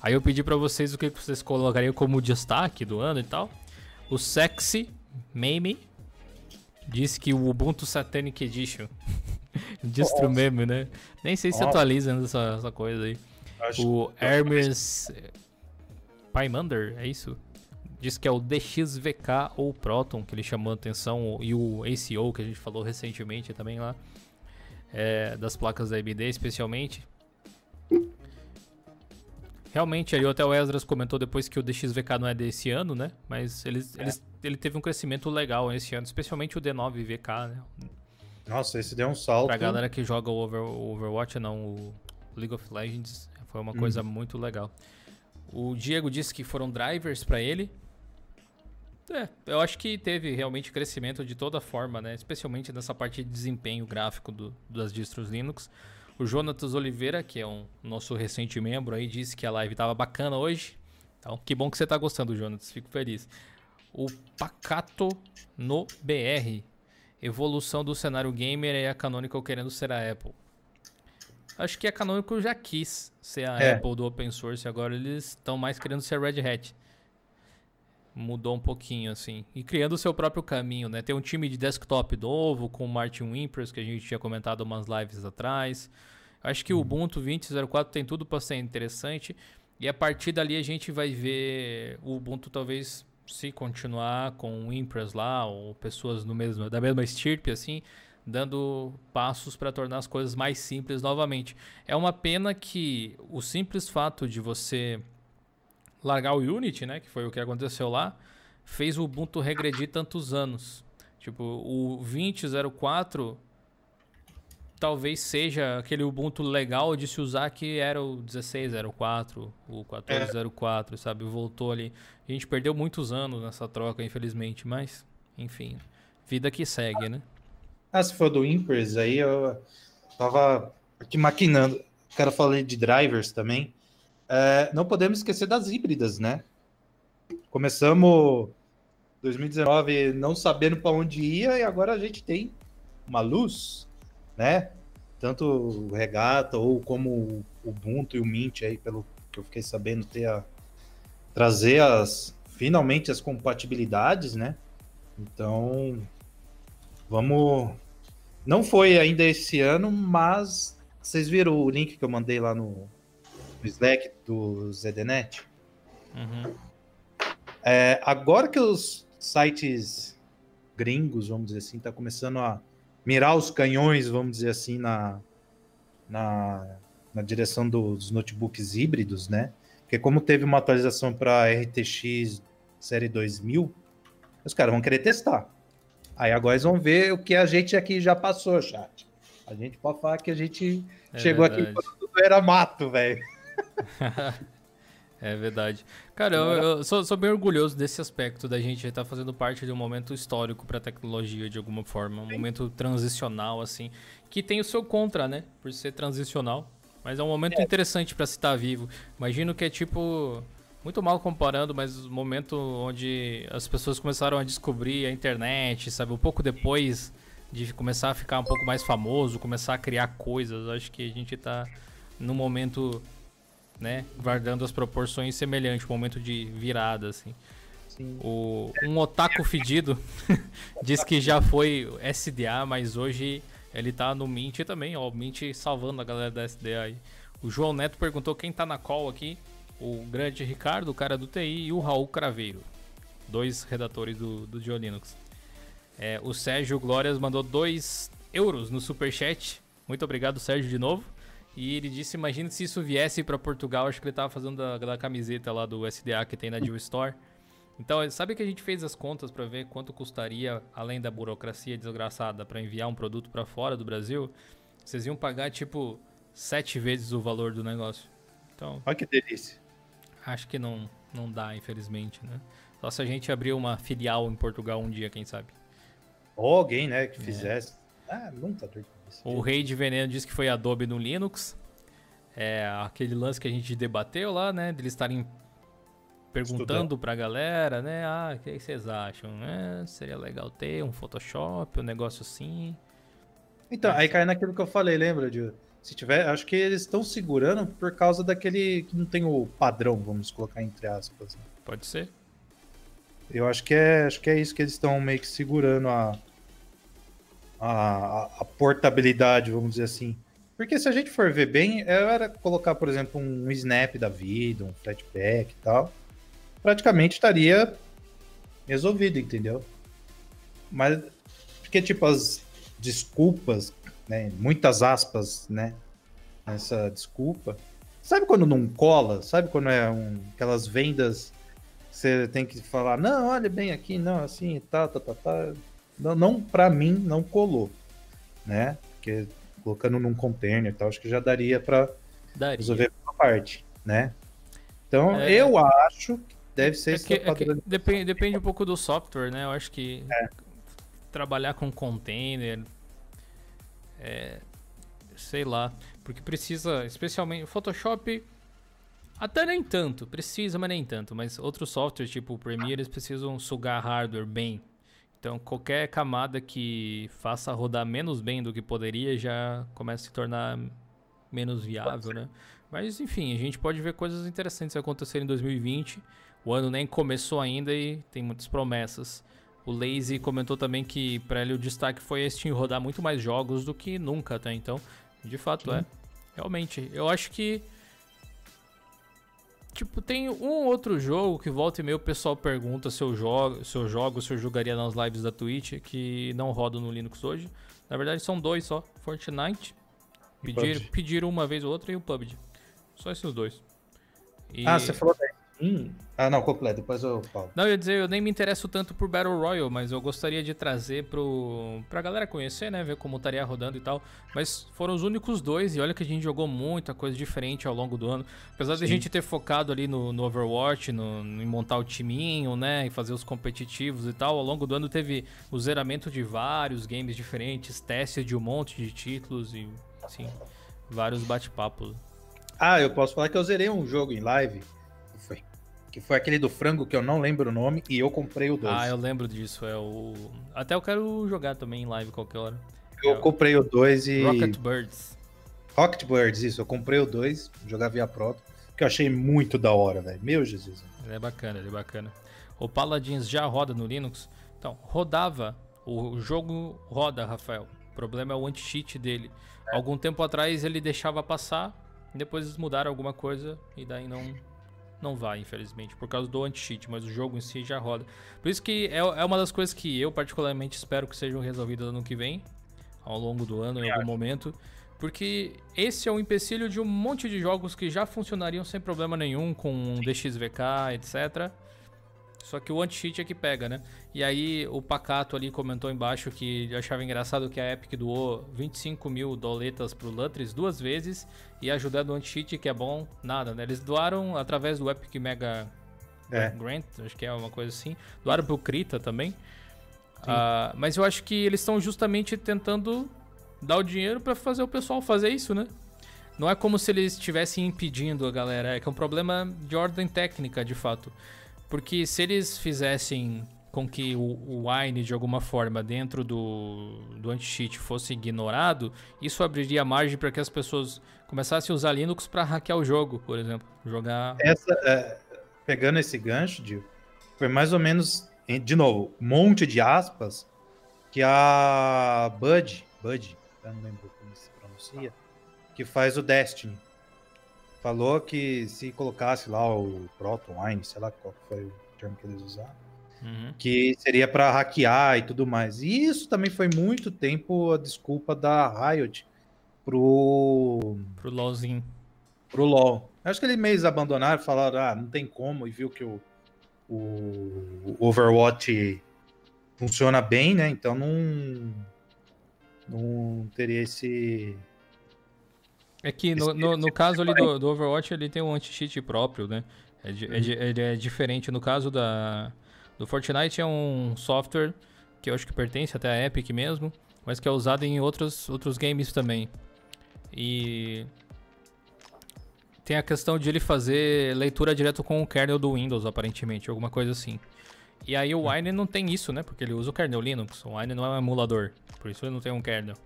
[SPEAKER 1] Aí eu pedi para vocês o que vocês colocariam como destaque do ano e tal. O Sexy Meme disse que o Ubuntu Satanic Edition. Distro meme, né? Nem sei se atualiza essa, essa coisa aí. Acho o Hermes Pymander, é isso? Diz que é o DXVK ou Proton, que ele chamou a atenção, e o ACO, que a gente falou recentemente também lá, é, das placas da AMD especialmente. Realmente, ali até o Esdras comentou depois que o DXVK não é desse ano, né? Mas eles, é. eles, ele teve um crescimento legal esse ano, especialmente o D9VK, né?
[SPEAKER 2] Nossa, esse deu um salto.
[SPEAKER 1] Pra galera que joga o, Over, o Overwatch, não, o League of Legends, foi uma coisa hum. muito legal. O Diego disse que foram drivers para ele. É, eu acho que teve realmente crescimento de toda forma, né? Especialmente nessa parte de desempenho gráfico do, das distros Linux. O Jonatas Oliveira, que é um nosso recente membro aí, disse que a live tava bacana hoje. Então, que bom que você tá gostando, Jonatas. Fico feliz. O Pacato no BR. Evolução do cenário gamer e a Canonical querendo ser a Apple. Acho que a Canonical já quis ser a é. Apple do open source, agora eles estão mais querendo ser a Red Hat. Mudou um pouquinho, assim. E criando o seu próprio caminho, né? Tem um time de desktop novo, com o Martin Wimpers, que a gente tinha comentado umas lives atrás. Acho que o uhum. Ubuntu 20.04 tem tudo para ser interessante. E a partir dali a gente vai ver o Ubuntu talvez se continuar com o Impress lá, ou pessoas no mesmo, da mesma estirpe, assim, dando passos para tornar as coisas mais simples novamente. É uma pena que o simples fato de você largar o Unity, né, que foi o que aconteceu lá, fez o Ubuntu regredir tantos anos. Tipo, o 2004 talvez seja aquele Ubuntu legal de se usar que era o 1604, o 1404, é. sabe? Voltou ali. A gente perdeu muitos anos nessa troca, infelizmente, mas enfim, vida que segue, né?
[SPEAKER 2] Ah, se for do Impers, aí eu tava aqui maquinando. O cara falando de drivers também. É, não podemos esquecer das híbridas, né? Começamos 2019 não sabendo para onde ia e agora a gente tem uma luz, né? Tanto o Regata ou como o Ubuntu e o Mint aí, pelo que eu fiquei sabendo, ter a, trazer as finalmente as compatibilidades, né? Então, vamos. Não foi ainda esse ano, mas vocês viram o link que eu mandei lá no, no Slack do ZDNet. Uhum. É, agora que os sites gringos, vamos dizer assim, tá começando a mirar os canhões, vamos dizer assim, na, na, na direção dos notebooks híbridos, né? Porque como teve uma atualização para RTX série 2000, os caras vão querer testar. Aí agora eles vão ver o que a gente aqui já passou, chat. A gente pode falar que a gente é chegou verdade. aqui quando tudo era mato, velho.
[SPEAKER 1] é verdade. Cara, eu, eu sou, sou, bem orgulhoso desse aspecto da gente estar fazendo parte de um momento histórico para a tecnologia de alguma forma, um Sim. momento transicional assim, que tem o seu contra, né, por ser transicional, mas é um momento é. interessante para se estar vivo. Imagino que é tipo muito mal comparando, mas o momento onde as pessoas começaram a descobrir a internet, sabe, um pouco depois de começar a ficar um pouco mais famoso, começar a criar coisas, acho que a gente está no momento né? Guardando as proporções semelhantes, um momento de virada, assim. O, um otaku fedido diz que já foi SDA, mas hoje ele tá no Mint também, ó. O Mint salvando a galera da SDA aí. O João Neto perguntou quem tá na call aqui. O grande Ricardo, o cara do TI, e o Raul Craveiro. Dois redatores do, do Geolinux. É, o Sérgio Glórias mandou 2 euros no superchat. Muito obrigado, Sérgio, de novo. E ele disse, imagina se isso viesse para Portugal, acho que ele tava fazendo da, da camiseta lá do SDA que tem na Jill Store. Então, sabe que a gente fez as contas para ver quanto custaria, além da burocracia desgraçada, para enviar um produto para fora do Brasil? Vocês iam pagar tipo sete vezes o valor do negócio. Então,
[SPEAKER 2] Olha que delícia.
[SPEAKER 1] acho que não, não dá, infelizmente, né? Só se a gente abrir uma filial em Portugal um dia, quem sabe.
[SPEAKER 2] Ou alguém, né, que fizesse. Ah, nunca dor de cabeça.
[SPEAKER 1] O Rei de Veneno disse que foi Adobe no Linux. É aquele lance que a gente debateu lá, né? De eles estarem perguntando pra galera, né? Ah, o que vocês acham? né? seria legal ter um Photoshop, um negócio assim.
[SPEAKER 2] Então, aí cai naquilo que eu falei, lembra, de Se tiver, acho que eles estão segurando por causa daquele que não tem o padrão, vamos colocar entre aspas.
[SPEAKER 1] Pode ser.
[SPEAKER 2] Eu acho que é, acho que é isso que eles estão meio que segurando a, a, a portabilidade, vamos dizer assim. Porque se a gente for ver bem, era colocar, por exemplo, um snap da vida, um flatback e tal, praticamente estaria resolvido, entendeu? Mas porque tipo as desculpas, né, muitas aspas, né, nessa desculpa. Sabe quando não cola? Sabe quando é um, aquelas vendas você tem que falar, não, olha bem aqui, não, assim, tá, tá, tá, tá. Não, não para mim, não colou, né? Porque colocando num container e tal, acho que já daria para resolver uma parte, né? Então,
[SPEAKER 1] É.
[SPEAKER 2] eu acho que deve ser
[SPEAKER 1] É que- é que depende, depende um pouco do software, né? Eu acho que
[SPEAKER 2] É.
[SPEAKER 1] trabalhar com container, é, sei lá, porque precisa, especialmente Photoshop, até nem tanto, precisa, mas nem tanto. Mas outros softwares, tipo o Premiere, eles precisam sugar hardware bem. Então, qualquer camada que faça rodar menos bem do que poderia já começa a se tornar menos viável, né? Mas, enfim, a gente pode ver coisas interessantes acontecerem em 2020. O ano nem começou ainda e tem muitas promessas. O Lazy comentou também que para ele o destaque foi a Steam rodar muito mais jogos do que nunca até então. De fato é. Realmente, eu acho que tipo, tem um outro jogo que volta e meio o pessoal pergunta se eu jogo, se eu jogo, se eu jogaria nas lives da Twitch que não rodam no Linux hoje. Na verdade são dois só, Fortnite. Pedir, pediram uma vez ou outra e o PUBG. Só esses dois. E-
[SPEAKER 2] Ah, você falou da Steam? Ah, não, completo, depois eu falo.
[SPEAKER 1] Não, eu ia dizer, eu nem me interesso tanto por Battle Royale, mas eu gostaria de trazer pro, pra galera conhecer, né? Ver como estaria rodando e tal. Mas foram os únicos dois, e olha que a gente jogou muita coisa diferente ao longo do ano. Apesar de a
[SPEAKER 2] Sim.
[SPEAKER 1] gente ter focado ali no, no Overwatch, no, em montar o timinho, né? E fazer os competitivos e tal, ao longo do ano teve o zeramento de vários games diferentes, testes de um monte de títulos e, assim, vários bate-papos.
[SPEAKER 2] Ah, eu posso falar que eu zerei um jogo em live. Foi, que foi aquele do frango que eu não lembro o nome e eu comprei o 2.
[SPEAKER 1] Ah, eu lembro disso, é o... Até eu quero jogar também em live qualquer hora.
[SPEAKER 2] Eu comprei o 2 e.
[SPEAKER 1] Rocket Birds.
[SPEAKER 2] Rocket Birds, isso. Eu comprei o 2, jogar via Proto, que eu achei muito da hora, velho. Meu Jesus.
[SPEAKER 1] Ele é bacana, ele é bacana. O Paladins já roda no Linux? Então, rodava. O jogo roda, Rafael. O problema é o anti-cheat dele. Algum tempo atrás ele deixava passar, depois eles mudaram alguma coisa e daí não não vai, infelizmente, por causa do anti-cheat, mas o jogo em si já roda. Por isso que é, é uma das coisas que eu particularmente espero que sejam resolvidas ano que vem, ao longo do ano, em algum momento. Porque esse é um empecilho de um monte de jogos que já funcionariam sem problema nenhum, com um DXVK, etc. Só que o anti-cheat é que pega, né? E aí o Pacato ali comentou embaixo que achava engraçado que a Epic doou 25 mil doletas pro Lutris duas vezes e ajudando o anti-cheat, que é bom, nada, né? Eles doaram através do Epic Mega
[SPEAKER 2] É.
[SPEAKER 1] Grant, acho que é uma coisa assim. Doaram pro Krita também. Ah, mas eu acho que eles estão justamente tentando dar o dinheiro pra fazer o pessoal fazer isso, né? Não é como se eles estivessem impedindo a galera, é que é um problema de ordem técnica, de fato. Porque se eles fizessem com que o, o Wine, de alguma forma, dentro do, do anti-cheat fosse ignorado, isso abriria margem para que as pessoas começassem a usar Linux para hackear o jogo, por exemplo. Jogar.
[SPEAKER 2] Essa, é, pegando esse gancho, foi mais ou menos, de novo, um monte de aspas que a Bud, Bud, eu não lembro como se pronuncia, que faz o Destiny. Falou que se colocasse lá o Proton Wine, sei lá qual foi o termo que eles usaram,
[SPEAKER 1] Uhum.
[SPEAKER 2] que seria para hackear e tudo mais. E isso também foi muito tempo a desculpa da Riot pro.
[SPEAKER 1] Pro LOLzinho.
[SPEAKER 2] Pro LOL. Acho que eles meio abandonaram, falaram, ah, não tem como, e viu que o, o Overwatch funciona bem, né? Então não. Não teria esse.
[SPEAKER 1] É que no, no, no caso ali do, do, Overwatch ele tem um anti-cheat próprio, né? É, é, uhum. ele é diferente. No caso da, do Fortnite é um software que eu acho que pertence até a Epic mesmo, mas que é usado em outros, outros games também. E tem a questão de ele fazer leitura direto com o kernel do Windows, aparentemente, alguma coisa assim. E aí o Wine não tem isso, né? Porque ele usa o kernel Linux. O Wine não é um emulador, por isso ele não tem um kernel.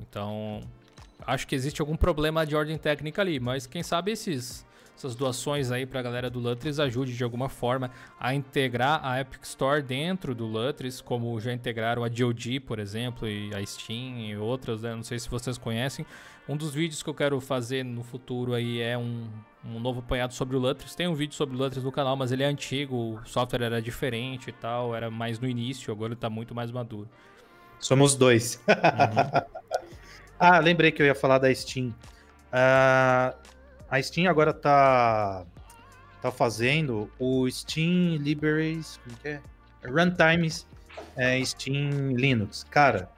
[SPEAKER 1] Então, acho que existe algum problema de ordem técnica ali, mas quem sabe esses essas doações aí para a galera do Lutris ajude de alguma forma a integrar a Epic Store dentro do Lutris, como já integraram a GOG, por exemplo, e a Steam e outras, né? não sei se vocês conhecem. Um dos vídeos que eu quero fazer no futuro aí é um, um novo apanhado sobre o Lutris. Tem um vídeo sobre o Lutris no canal, mas ele é antigo, o software era diferente e tal, era mais no início, agora ele está muito mais maduro.
[SPEAKER 2] Somos dois. Uhum. ah, lembrei que eu ia falar da Steam. Uh, a Steam agora tá, tá fazendo o Steam Libraries, como que é? Runtimes é, Steam Linux. Cara,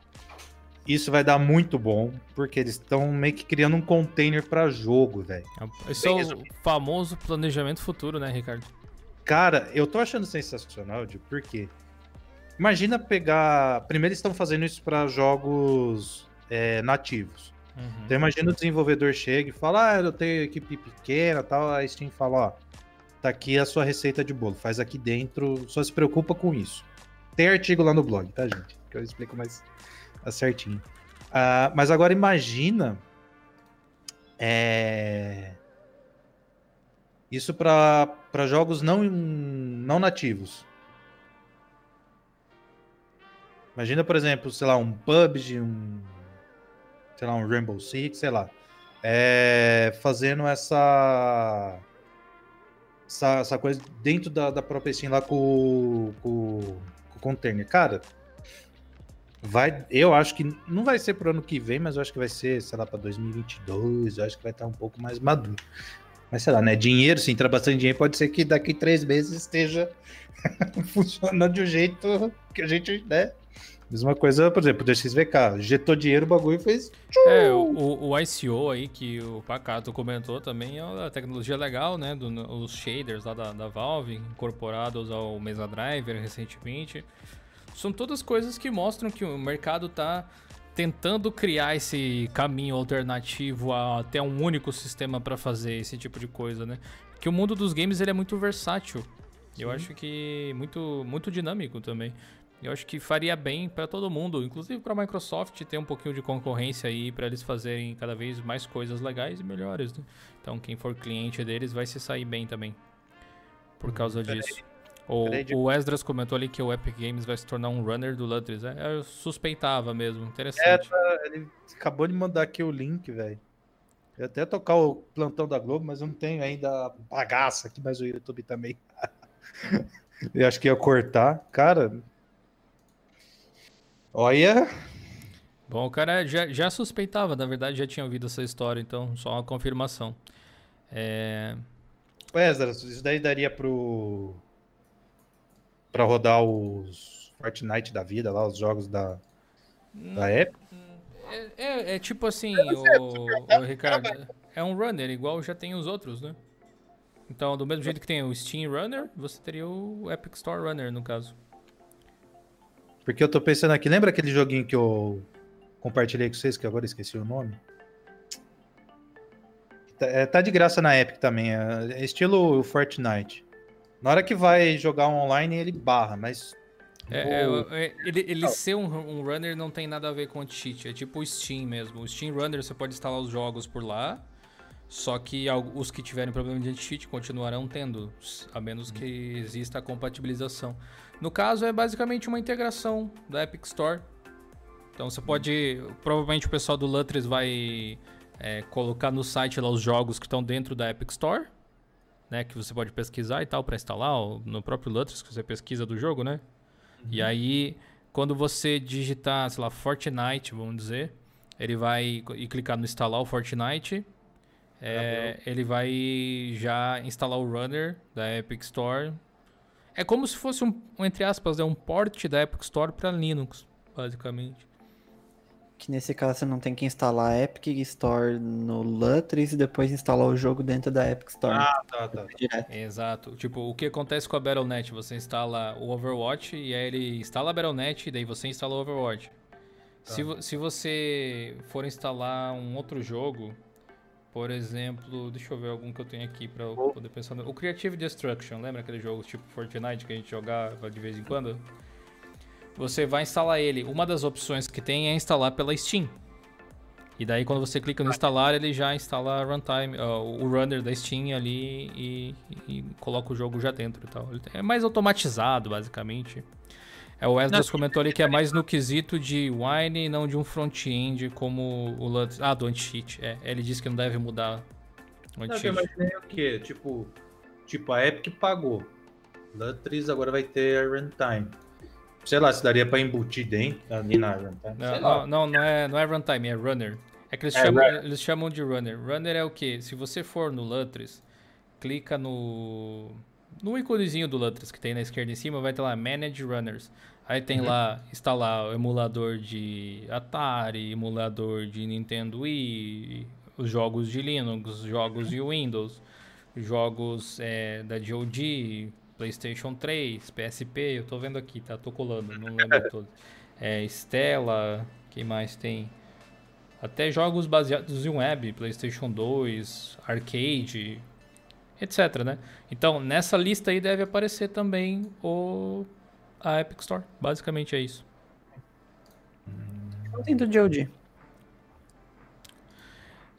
[SPEAKER 2] isso vai dar muito bom, porque eles estão meio que criando um container para jogo, velho.
[SPEAKER 1] Esse é o famoso planejamento futuro, né, Ricardo?
[SPEAKER 2] Cara, eu tô achando sensacional, de porque imagina pegar. Primeiro eles estão fazendo isso para jogos é, nativos. Uhum. Então imagina o desenvolvedor chega e fala, ah, eu tenho equipe pequena tal, a Steam fala, ó, tá aqui a sua receita de bolo, faz aqui dentro, só se preocupa com isso. Tem artigo lá no blog, tá, gente? Que eu explico mais certinho. Uh, mas agora imagina é... isso para jogos não, não nativos. Imagina, por exemplo, sei lá, um PUBG, um sei lá, um Rainbow Six, sei lá, é, fazendo essa, essa, essa coisa dentro da, da própria Steam lá com, com, com o container. Cara, vai, eu acho que não vai ser pro ano que vem, mas eu acho que vai ser, sei lá, para 2022, eu acho que vai estar um pouco mais maduro. Mas sei lá, né? Dinheiro, sim, entrar bastante dinheiro, pode ser que daqui três meses esteja funcionando de um jeito que a gente, né? Mesma coisa, por exemplo, do XVK. Jetou dinheiro, o bagulho fez.
[SPEAKER 1] É, o, o ICO aí que o Pacato comentou também é uma tecnologia legal, né? Do, os shaders lá da, da Valve, incorporados ao Mesa Driver recentemente. São todas coisas que mostram que o mercado tá tentando criar esse caminho alternativo a até um único sistema para fazer esse tipo de coisa, né? Que o mundo dos games ele é muito versátil. Sim. Eu acho que muito muito dinâmico também. Eu acho que faria bem para todo mundo, inclusive para a Microsoft ter um pouquinho de concorrência aí para eles fazerem cada vez mais coisas legais e melhores. Né? Então quem for cliente deles vai se sair bem também por causa disso. O, o Esdras comentou ali que o Epic Games vai se tornar um runner do Lutris. É, eu suspeitava mesmo, interessante. É,
[SPEAKER 2] ele acabou de mandar aqui o link, velho. Eu até tocar o plantão da Globo, mas eu não tenho ainda bagaça aqui, mas o YouTube também. eu acho que ia cortar. Cara, Olha.
[SPEAKER 1] Bom, o cara já, já suspeitava, na verdade já tinha ouvido essa história, então só uma confirmação. É...
[SPEAKER 2] Wesley, isso daí daria pro. pra rodar os Fortnite da vida lá, os jogos da, da Epic?
[SPEAKER 1] É, é, é tipo assim, o, o, Ricardo, é um runner, igual já tem os outros, né? Então, do mesmo jeito que tem o Steam Runner, você teria o Epic Store Runner, no caso.
[SPEAKER 2] Porque eu tô pensando aqui, lembra aquele joguinho que eu compartilhei com vocês, que agora esqueci o nome? Tá, é, tá de graça na Epic também, é estilo Fortnite. Na hora que vai jogar online, ele barra, mas.
[SPEAKER 1] É, é, é ele, ele ser um, um, runner não tem nada a ver com cheat, é tipo o Steam mesmo. O Steam Runner você pode instalar os jogos por lá, só que os que tiverem problema de cheat continuarão tendo, a menos que exista a compatibilização. No caso, é basicamente uma integração da Epic Store. Então você pode. Provavelmente o pessoal do Lutris vai é, colocar no site lá os jogos que estão dentro da Epic Store. Né, que você pode pesquisar e tal para instalar, no próprio Lutris que você pesquisa do jogo, né? Uhum. E aí, quando você digitar, sei lá, Fortnite, vamos dizer, ele vai e clicar no instalar o Fortnite, é, ele vai já instalar o runner da Epic Store. É como se fosse um, um entre aspas, né, um port da Epic Store para Linux, basicamente.
[SPEAKER 3] Que nesse caso você não tem que instalar a Epic Store no Lutris e depois instalar o jogo dentro da Epic Store.
[SPEAKER 2] Ah, tá, tá.
[SPEAKER 3] Direto.
[SPEAKER 1] Exato. Tipo, o que acontece com a Battle.net? Você instala o Overwatch e aí ele instala a Battle.net e daí você instala o Overwatch. Se, vo- se você for instalar um outro jogo, por exemplo, deixa eu ver algum que eu tenho aqui pra eu poder pensar. no- O Creative Destruction, lembra aquele jogo tipo Fortnite que a gente jogava de vez em quando? Você vai instalar ele. Uma das opções que tem é instalar pela Steam. E daí quando você clica no instalar, ele já instala a runtime, ó, o runner da Steam ali e, e coloca o jogo já dentro e tal. É mais automatizado, basicamente. É, o Esdras comentou ali que é mais no quesito de Wine e não de um front-end como o Lutz. Ah, do anti-cheat. É, ele disse que não deve mudar o
[SPEAKER 2] Não, que eu
[SPEAKER 1] anti-cheat.
[SPEAKER 2] imaginei o quê? Tipo, tipo, a Epic pagou. Lutris agora vai ter a runtime. Sei lá, se daria pra embutir dentro ali na runtime.
[SPEAKER 1] Não, não, não, não é, não é runtime, é runner. É que eles,
[SPEAKER 2] É,
[SPEAKER 1] chamam, eles chamam de runner. Runner é o quê? Se você for no Lutris, clica no. No íconezinho do Lutris que tem na esquerda em cima, vai ter lá Manage Runners. Aí tem lá, instalar o emulador de Atari, emulador de Nintendo Wii, os jogos de Linux, os jogos de Windows, jogos é, da GOG, PlayStation 3, PSP, eu tô vendo aqui, tá? Tô colando, não lembro todos. É, Stella, quem mais tem? Até jogos baseados em web, PlayStation 2, arcade, etc, né? Então, nessa lista aí deve aparecer também o a Epic Store. Basicamente é isso.
[SPEAKER 3] Não tem do GOG.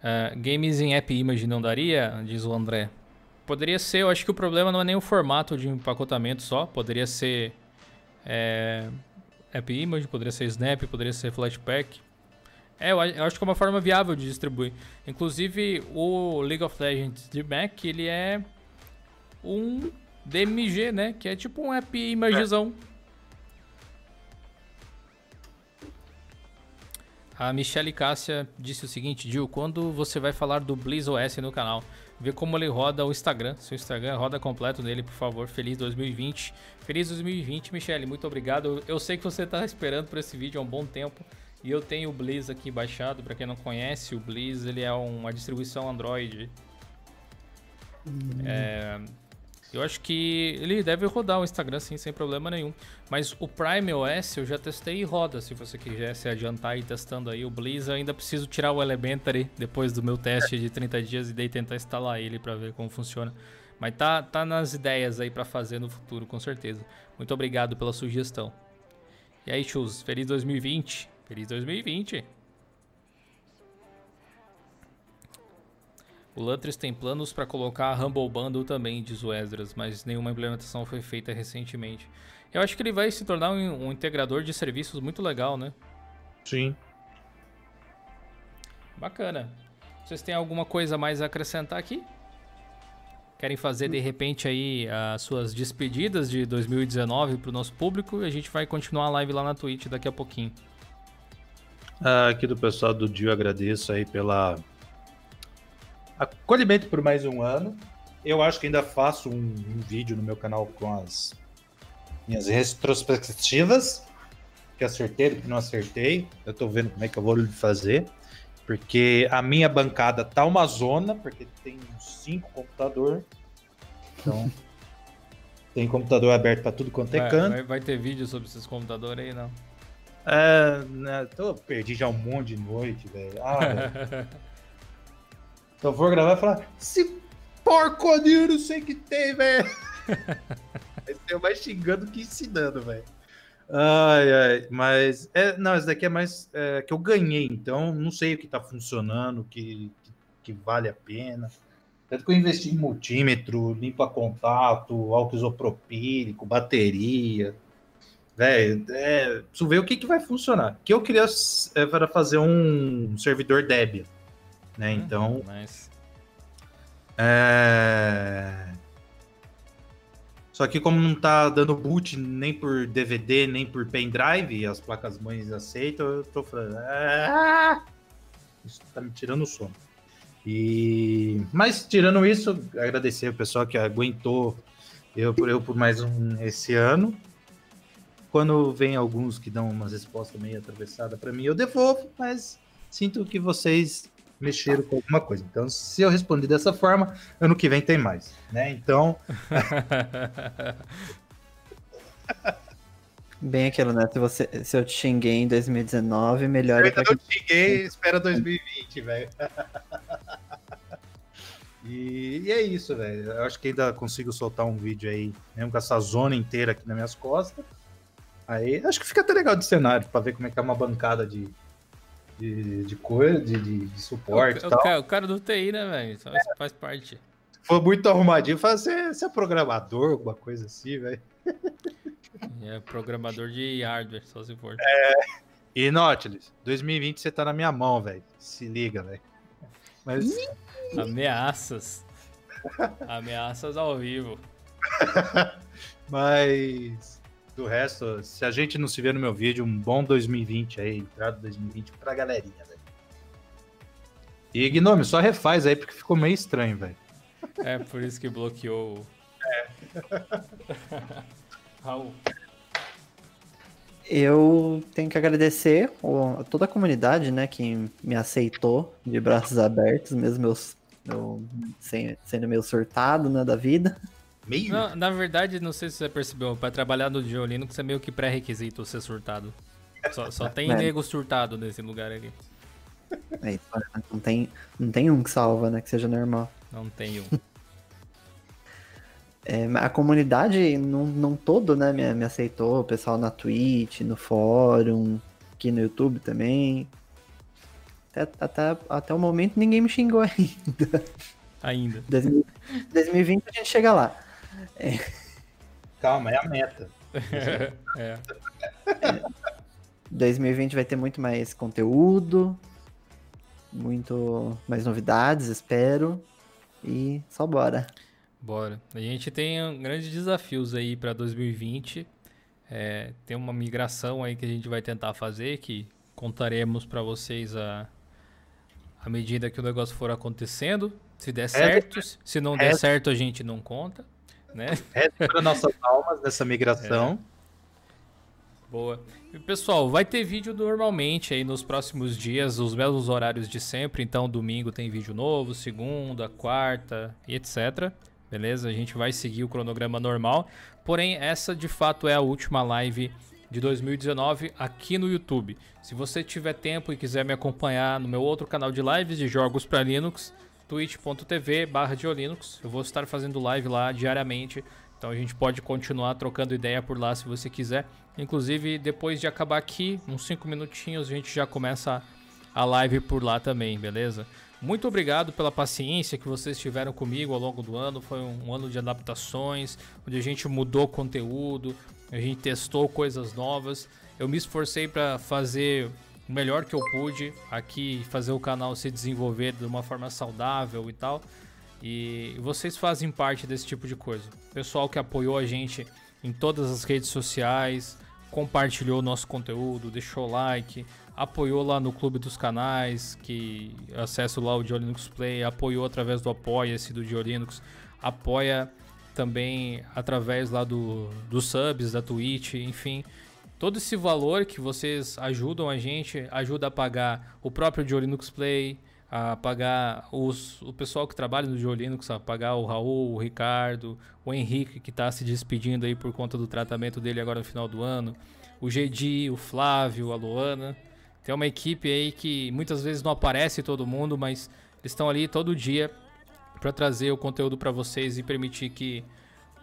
[SPEAKER 1] Ah, games em App Image não daria? Diz o André. Poderia ser, eu acho que o problema não é nem o formato de empacotamento só. Poderia ser é, App Image, poderia ser Snap, poderia ser Flatpak. É, eu, acho que é uma forma viável de distribuir. Inclusive, o League of Legends de Mac, ele é um DMG, né? Que é tipo um App Imagezão. A Michelle Cássia disse o seguinte, Gil, quando você vai falar do Blizz OS no canal? Vê como ele roda o Instagram. Seu Instagram roda completo nele, por favor. Feliz 2020. Feliz 2020, Michelle. Muito obrigado. Eu sei que você tá esperando por esse vídeo há um bom tempo. E eu tenho o Blizz aqui baixado. Para quem não conhece, o Blizz ele é uma distribuição Android. É, eu acho que ele deve rodar o Instagram sim, sem problema nenhum. Mas o Prime OS eu já testei e roda. Se você quiser se adiantar e testando aí o Blizz, eu ainda preciso tirar o Elementary depois do meu teste de 30 dias e daí tentar instalar ele para ver como funciona. Mas tá, tá nas ideias aí para fazer no futuro, com certeza. Muito obrigado pela sugestão. E aí, Chus, feliz 2020. Feliz 2020. O Lutris tem planos para colocar a Humble Bundle também, diz o Esdras, mas nenhuma implementação foi feita recentemente. Eu acho que ele vai se tornar um, um integrador de serviços muito legal, né?
[SPEAKER 2] Sim.
[SPEAKER 1] Bacana. Vocês têm alguma coisa mais a acrescentar aqui? Querem fazer de repente aí as suas despedidas de 2019 para o nosso público e a gente vai continuar a live lá na Twitch daqui a pouquinho.
[SPEAKER 2] Ah, aqui do pessoal do Dio, agradeço aí pela acolhimento por mais um ano. Eu acho que ainda faço um, um vídeo no meu canal com as minhas retrospectivas, que acertei, que não acertei. Eu tô vendo como é que eu vou fazer, porque a minha bancada tá uma zona, porque tem cinco computador. Então, tem computador aberto para tudo quanto é
[SPEAKER 1] Vai,
[SPEAKER 2] canto.
[SPEAKER 1] vai- vai ter vídeo sobre esses computadores aí, não?
[SPEAKER 2] É, né, tô, perdi já um monte de noite, velho. Ah, velho. então vou gravar e falar, esse porconinho não sei que tem, velho. Vai ser mais xingando que ensinando, velho. Ai, ai, mas, é, não, esse daqui é mais é, que eu ganhei, então não sei o que tá funcionando, o que, que, que vale a pena. Tanto que eu investi em multímetro, limpa contato, álcool isopropílico, bateria. Velho, é, preciso ver o que, que vai funcionar. O que eu queria é, era fazer um servidor Debian, né? Então,
[SPEAKER 1] Mas...
[SPEAKER 2] é... Só que como não tá dando boot nem por DVD, nem por pendrive, as placas mães aceitam, eu tô falando... "Ah, Isso tá me tirando o sono. E mas tirando isso, agradecer o pessoal que aguentou eu por eu por mais um esse ano. Quando vem alguns que dão umas respostas meio atravessadas para mim, eu devolvo, mas sinto que vocês mexeram com alguma coisa. Então, se eu responder dessa forma, ano que vem tem mais, né? Então,
[SPEAKER 3] Bem aquilo, né? Se, você, se eu te xinguei em 2019, melhor
[SPEAKER 2] eu
[SPEAKER 3] é
[SPEAKER 2] ainda
[SPEAKER 3] pra
[SPEAKER 2] não xinguei, espera 2020, velho. E, e é isso, velho. Eu acho que ainda consigo soltar um vídeo aí, mesmo com essa zona inteira aqui nas minhas costas. Aí acho que fica até legal de cenário, pra ver como é que é uma bancada de, de, de coisa, de, de, de suporte
[SPEAKER 1] o,
[SPEAKER 2] e tal.
[SPEAKER 1] cara, o cara do TI, né, velho? Isso faz parte.
[SPEAKER 2] Foi muito arrumadinho. Fala, você, você é programador, alguma coisa assim, velho.
[SPEAKER 1] É programador de hardware, só se for.
[SPEAKER 2] E Nautilus, 2020 você tá na minha mão, velho. Se liga, velho. Mas
[SPEAKER 1] Ameaças. Ameaças ao vivo.
[SPEAKER 2] Mas do resto, se a gente não se vê no meu vídeo, um bom 2020 aí, entrada 2020 pra galerinha, velho. E Gnome, só refaz aí porque ficou meio estranho, velho.
[SPEAKER 1] É por isso que bloqueou. o- Raul.
[SPEAKER 3] Eu tenho que agradecer a toda a comunidade, né, que me aceitou de braços abertos, mesmo eu, sendo meio surtado, né, da vida.
[SPEAKER 2] Meio?
[SPEAKER 1] Não, na verdade, não sei se você percebeu, pra trabalhar no Diolino, que é meio que pré-requisito ser surtado. Só, só tem
[SPEAKER 3] É.
[SPEAKER 1] nego surtado nesse lugar ali.
[SPEAKER 3] É não tem, não tem um que salva, né, que seja normal.
[SPEAKER 1] Não tem um.
[SPEAKER 3] É, a comunidade não, não todo, né, me, me aceitou, o pessoal na Twitch, no fórum, aqui no YouTube também. Até, até, até o momento ninguém me xingou ainda.
[SPEAKER 1] Ainda.
[SPEAKER 3] 2000 2020 a gente chega lá.
[SPEAKER 2] Calma, é a meta.
[SPEAKER 1] é.
[SPEAKER 3] 2020 vai ter muito mais conteúdo, muito mais novidades, espero. E só bora.
[SPEAKER 1] Bora. A gente tem grandes desafios aí para 2020. É, tem uma migração aí que a gente vai tentar fazer, que contaremos para vocês a, à medida que o negócio for acontecendo. Se der certo, se não der
[SPEAKER 2] Reza.
[SPEAKER 1] certo, a gente não conta, né?
[SPEAKER 2] Para nossas almas nessa migração.
[SPEAKER 1] Boa. E, pessoal, vai ter vídeo normalmente aí nos próximos dias, os mesmos horários de sempre. Então, domingo tem vídeo novo, segunda, quarta e etc. Beleza? A gente vai seguir o cronograma normal. Porém, essa de fato é a última live de 2019 aqui no YouTube. Se você tiver tempo e quiser me acompanhar no meu outro canal de lives de jogos para Linux, twitch.tv barra eu vou estar fazendo live lá diariamente. Então a gente pode continuar trocando ideia por lá se você quiser. Inclusive, depois de acabar aqui, uns 5 minutinhos, a gente já começa a live por lá também, beleza? Muito obrigado pela paciência que vocês tiveram comigo ao longo do ano. Foi um ano de adaptações, onde a gente mudou conteúdo, a gente testou coisas novas. Eu me esforcei para fazer o melhor que eu pude aqui, fazer o canal se desenvolver de uma forma saudável e tal. E vocês fazem parte desse tipo de coisa. Pessoal que apoiou a gente em todas as redes sociais, compartilhou nosso conteúdo, deixou like, apoiou lá no Clube dos Canais, que acesso lá o Diolinux Play, apoiou através do Apoia-se do Diolinux, apoia também através lá do, dos subs da Twitch, enfim. Todo esse valor que vocês ajudam a gente, ajuda a pagar o próprio Diolinux Play, a pagar os, o pessoal que trabalha no Diolinux, a pagar o Raul, o Ricardo, o Henrique que está se despedindo aí por conta do tratamento dele agora no final do ano, o Gedi, o Flávio, a Luana. Tem uma equipe aí que muitas vezes não aparece todo mundo, mas eles estão ali todo dia para trazer o conteúdo para vocês e permitir que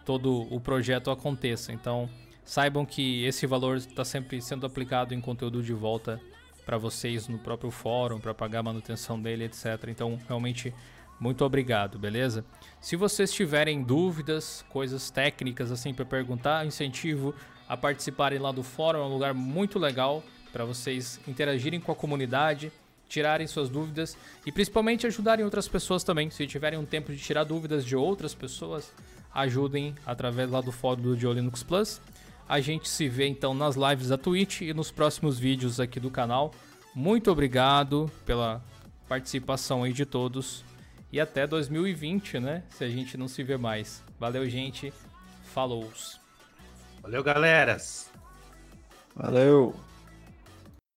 [SPEAKER 1] todo o projeto aconteça. Então, saibam que esse valor está sempre sendo aplicado em conteúdo de volta para vocês no próprio fórum, para pagar a manutenção dele, etc. Então, realmente, muito obrigado, beleza? Se vocês tiverem dúvidas, coisas técnicas assim para perguntar, incentivo a participarem lá do fórum, é um lugar muito legal para vocês interagirem com a comunidade, tirarem suas dúvidas e principalmente ajudarem outras pessoas também. Se tiverem um tempo de tirar dúvidas de outras pessoas, ajudem através lá do fórum do Diolinux Plus. A gente se vê então nas lives da Twitch e nos próximos vídeos aqui do canal. Muito obrigado pela participação aí de todos. E até 2020, né? Se a gente não se vê mais. Valeu, gente. Falou.
[SPEAKER 2] Valeu, galeras.
[SPEAKER 3] Valeu.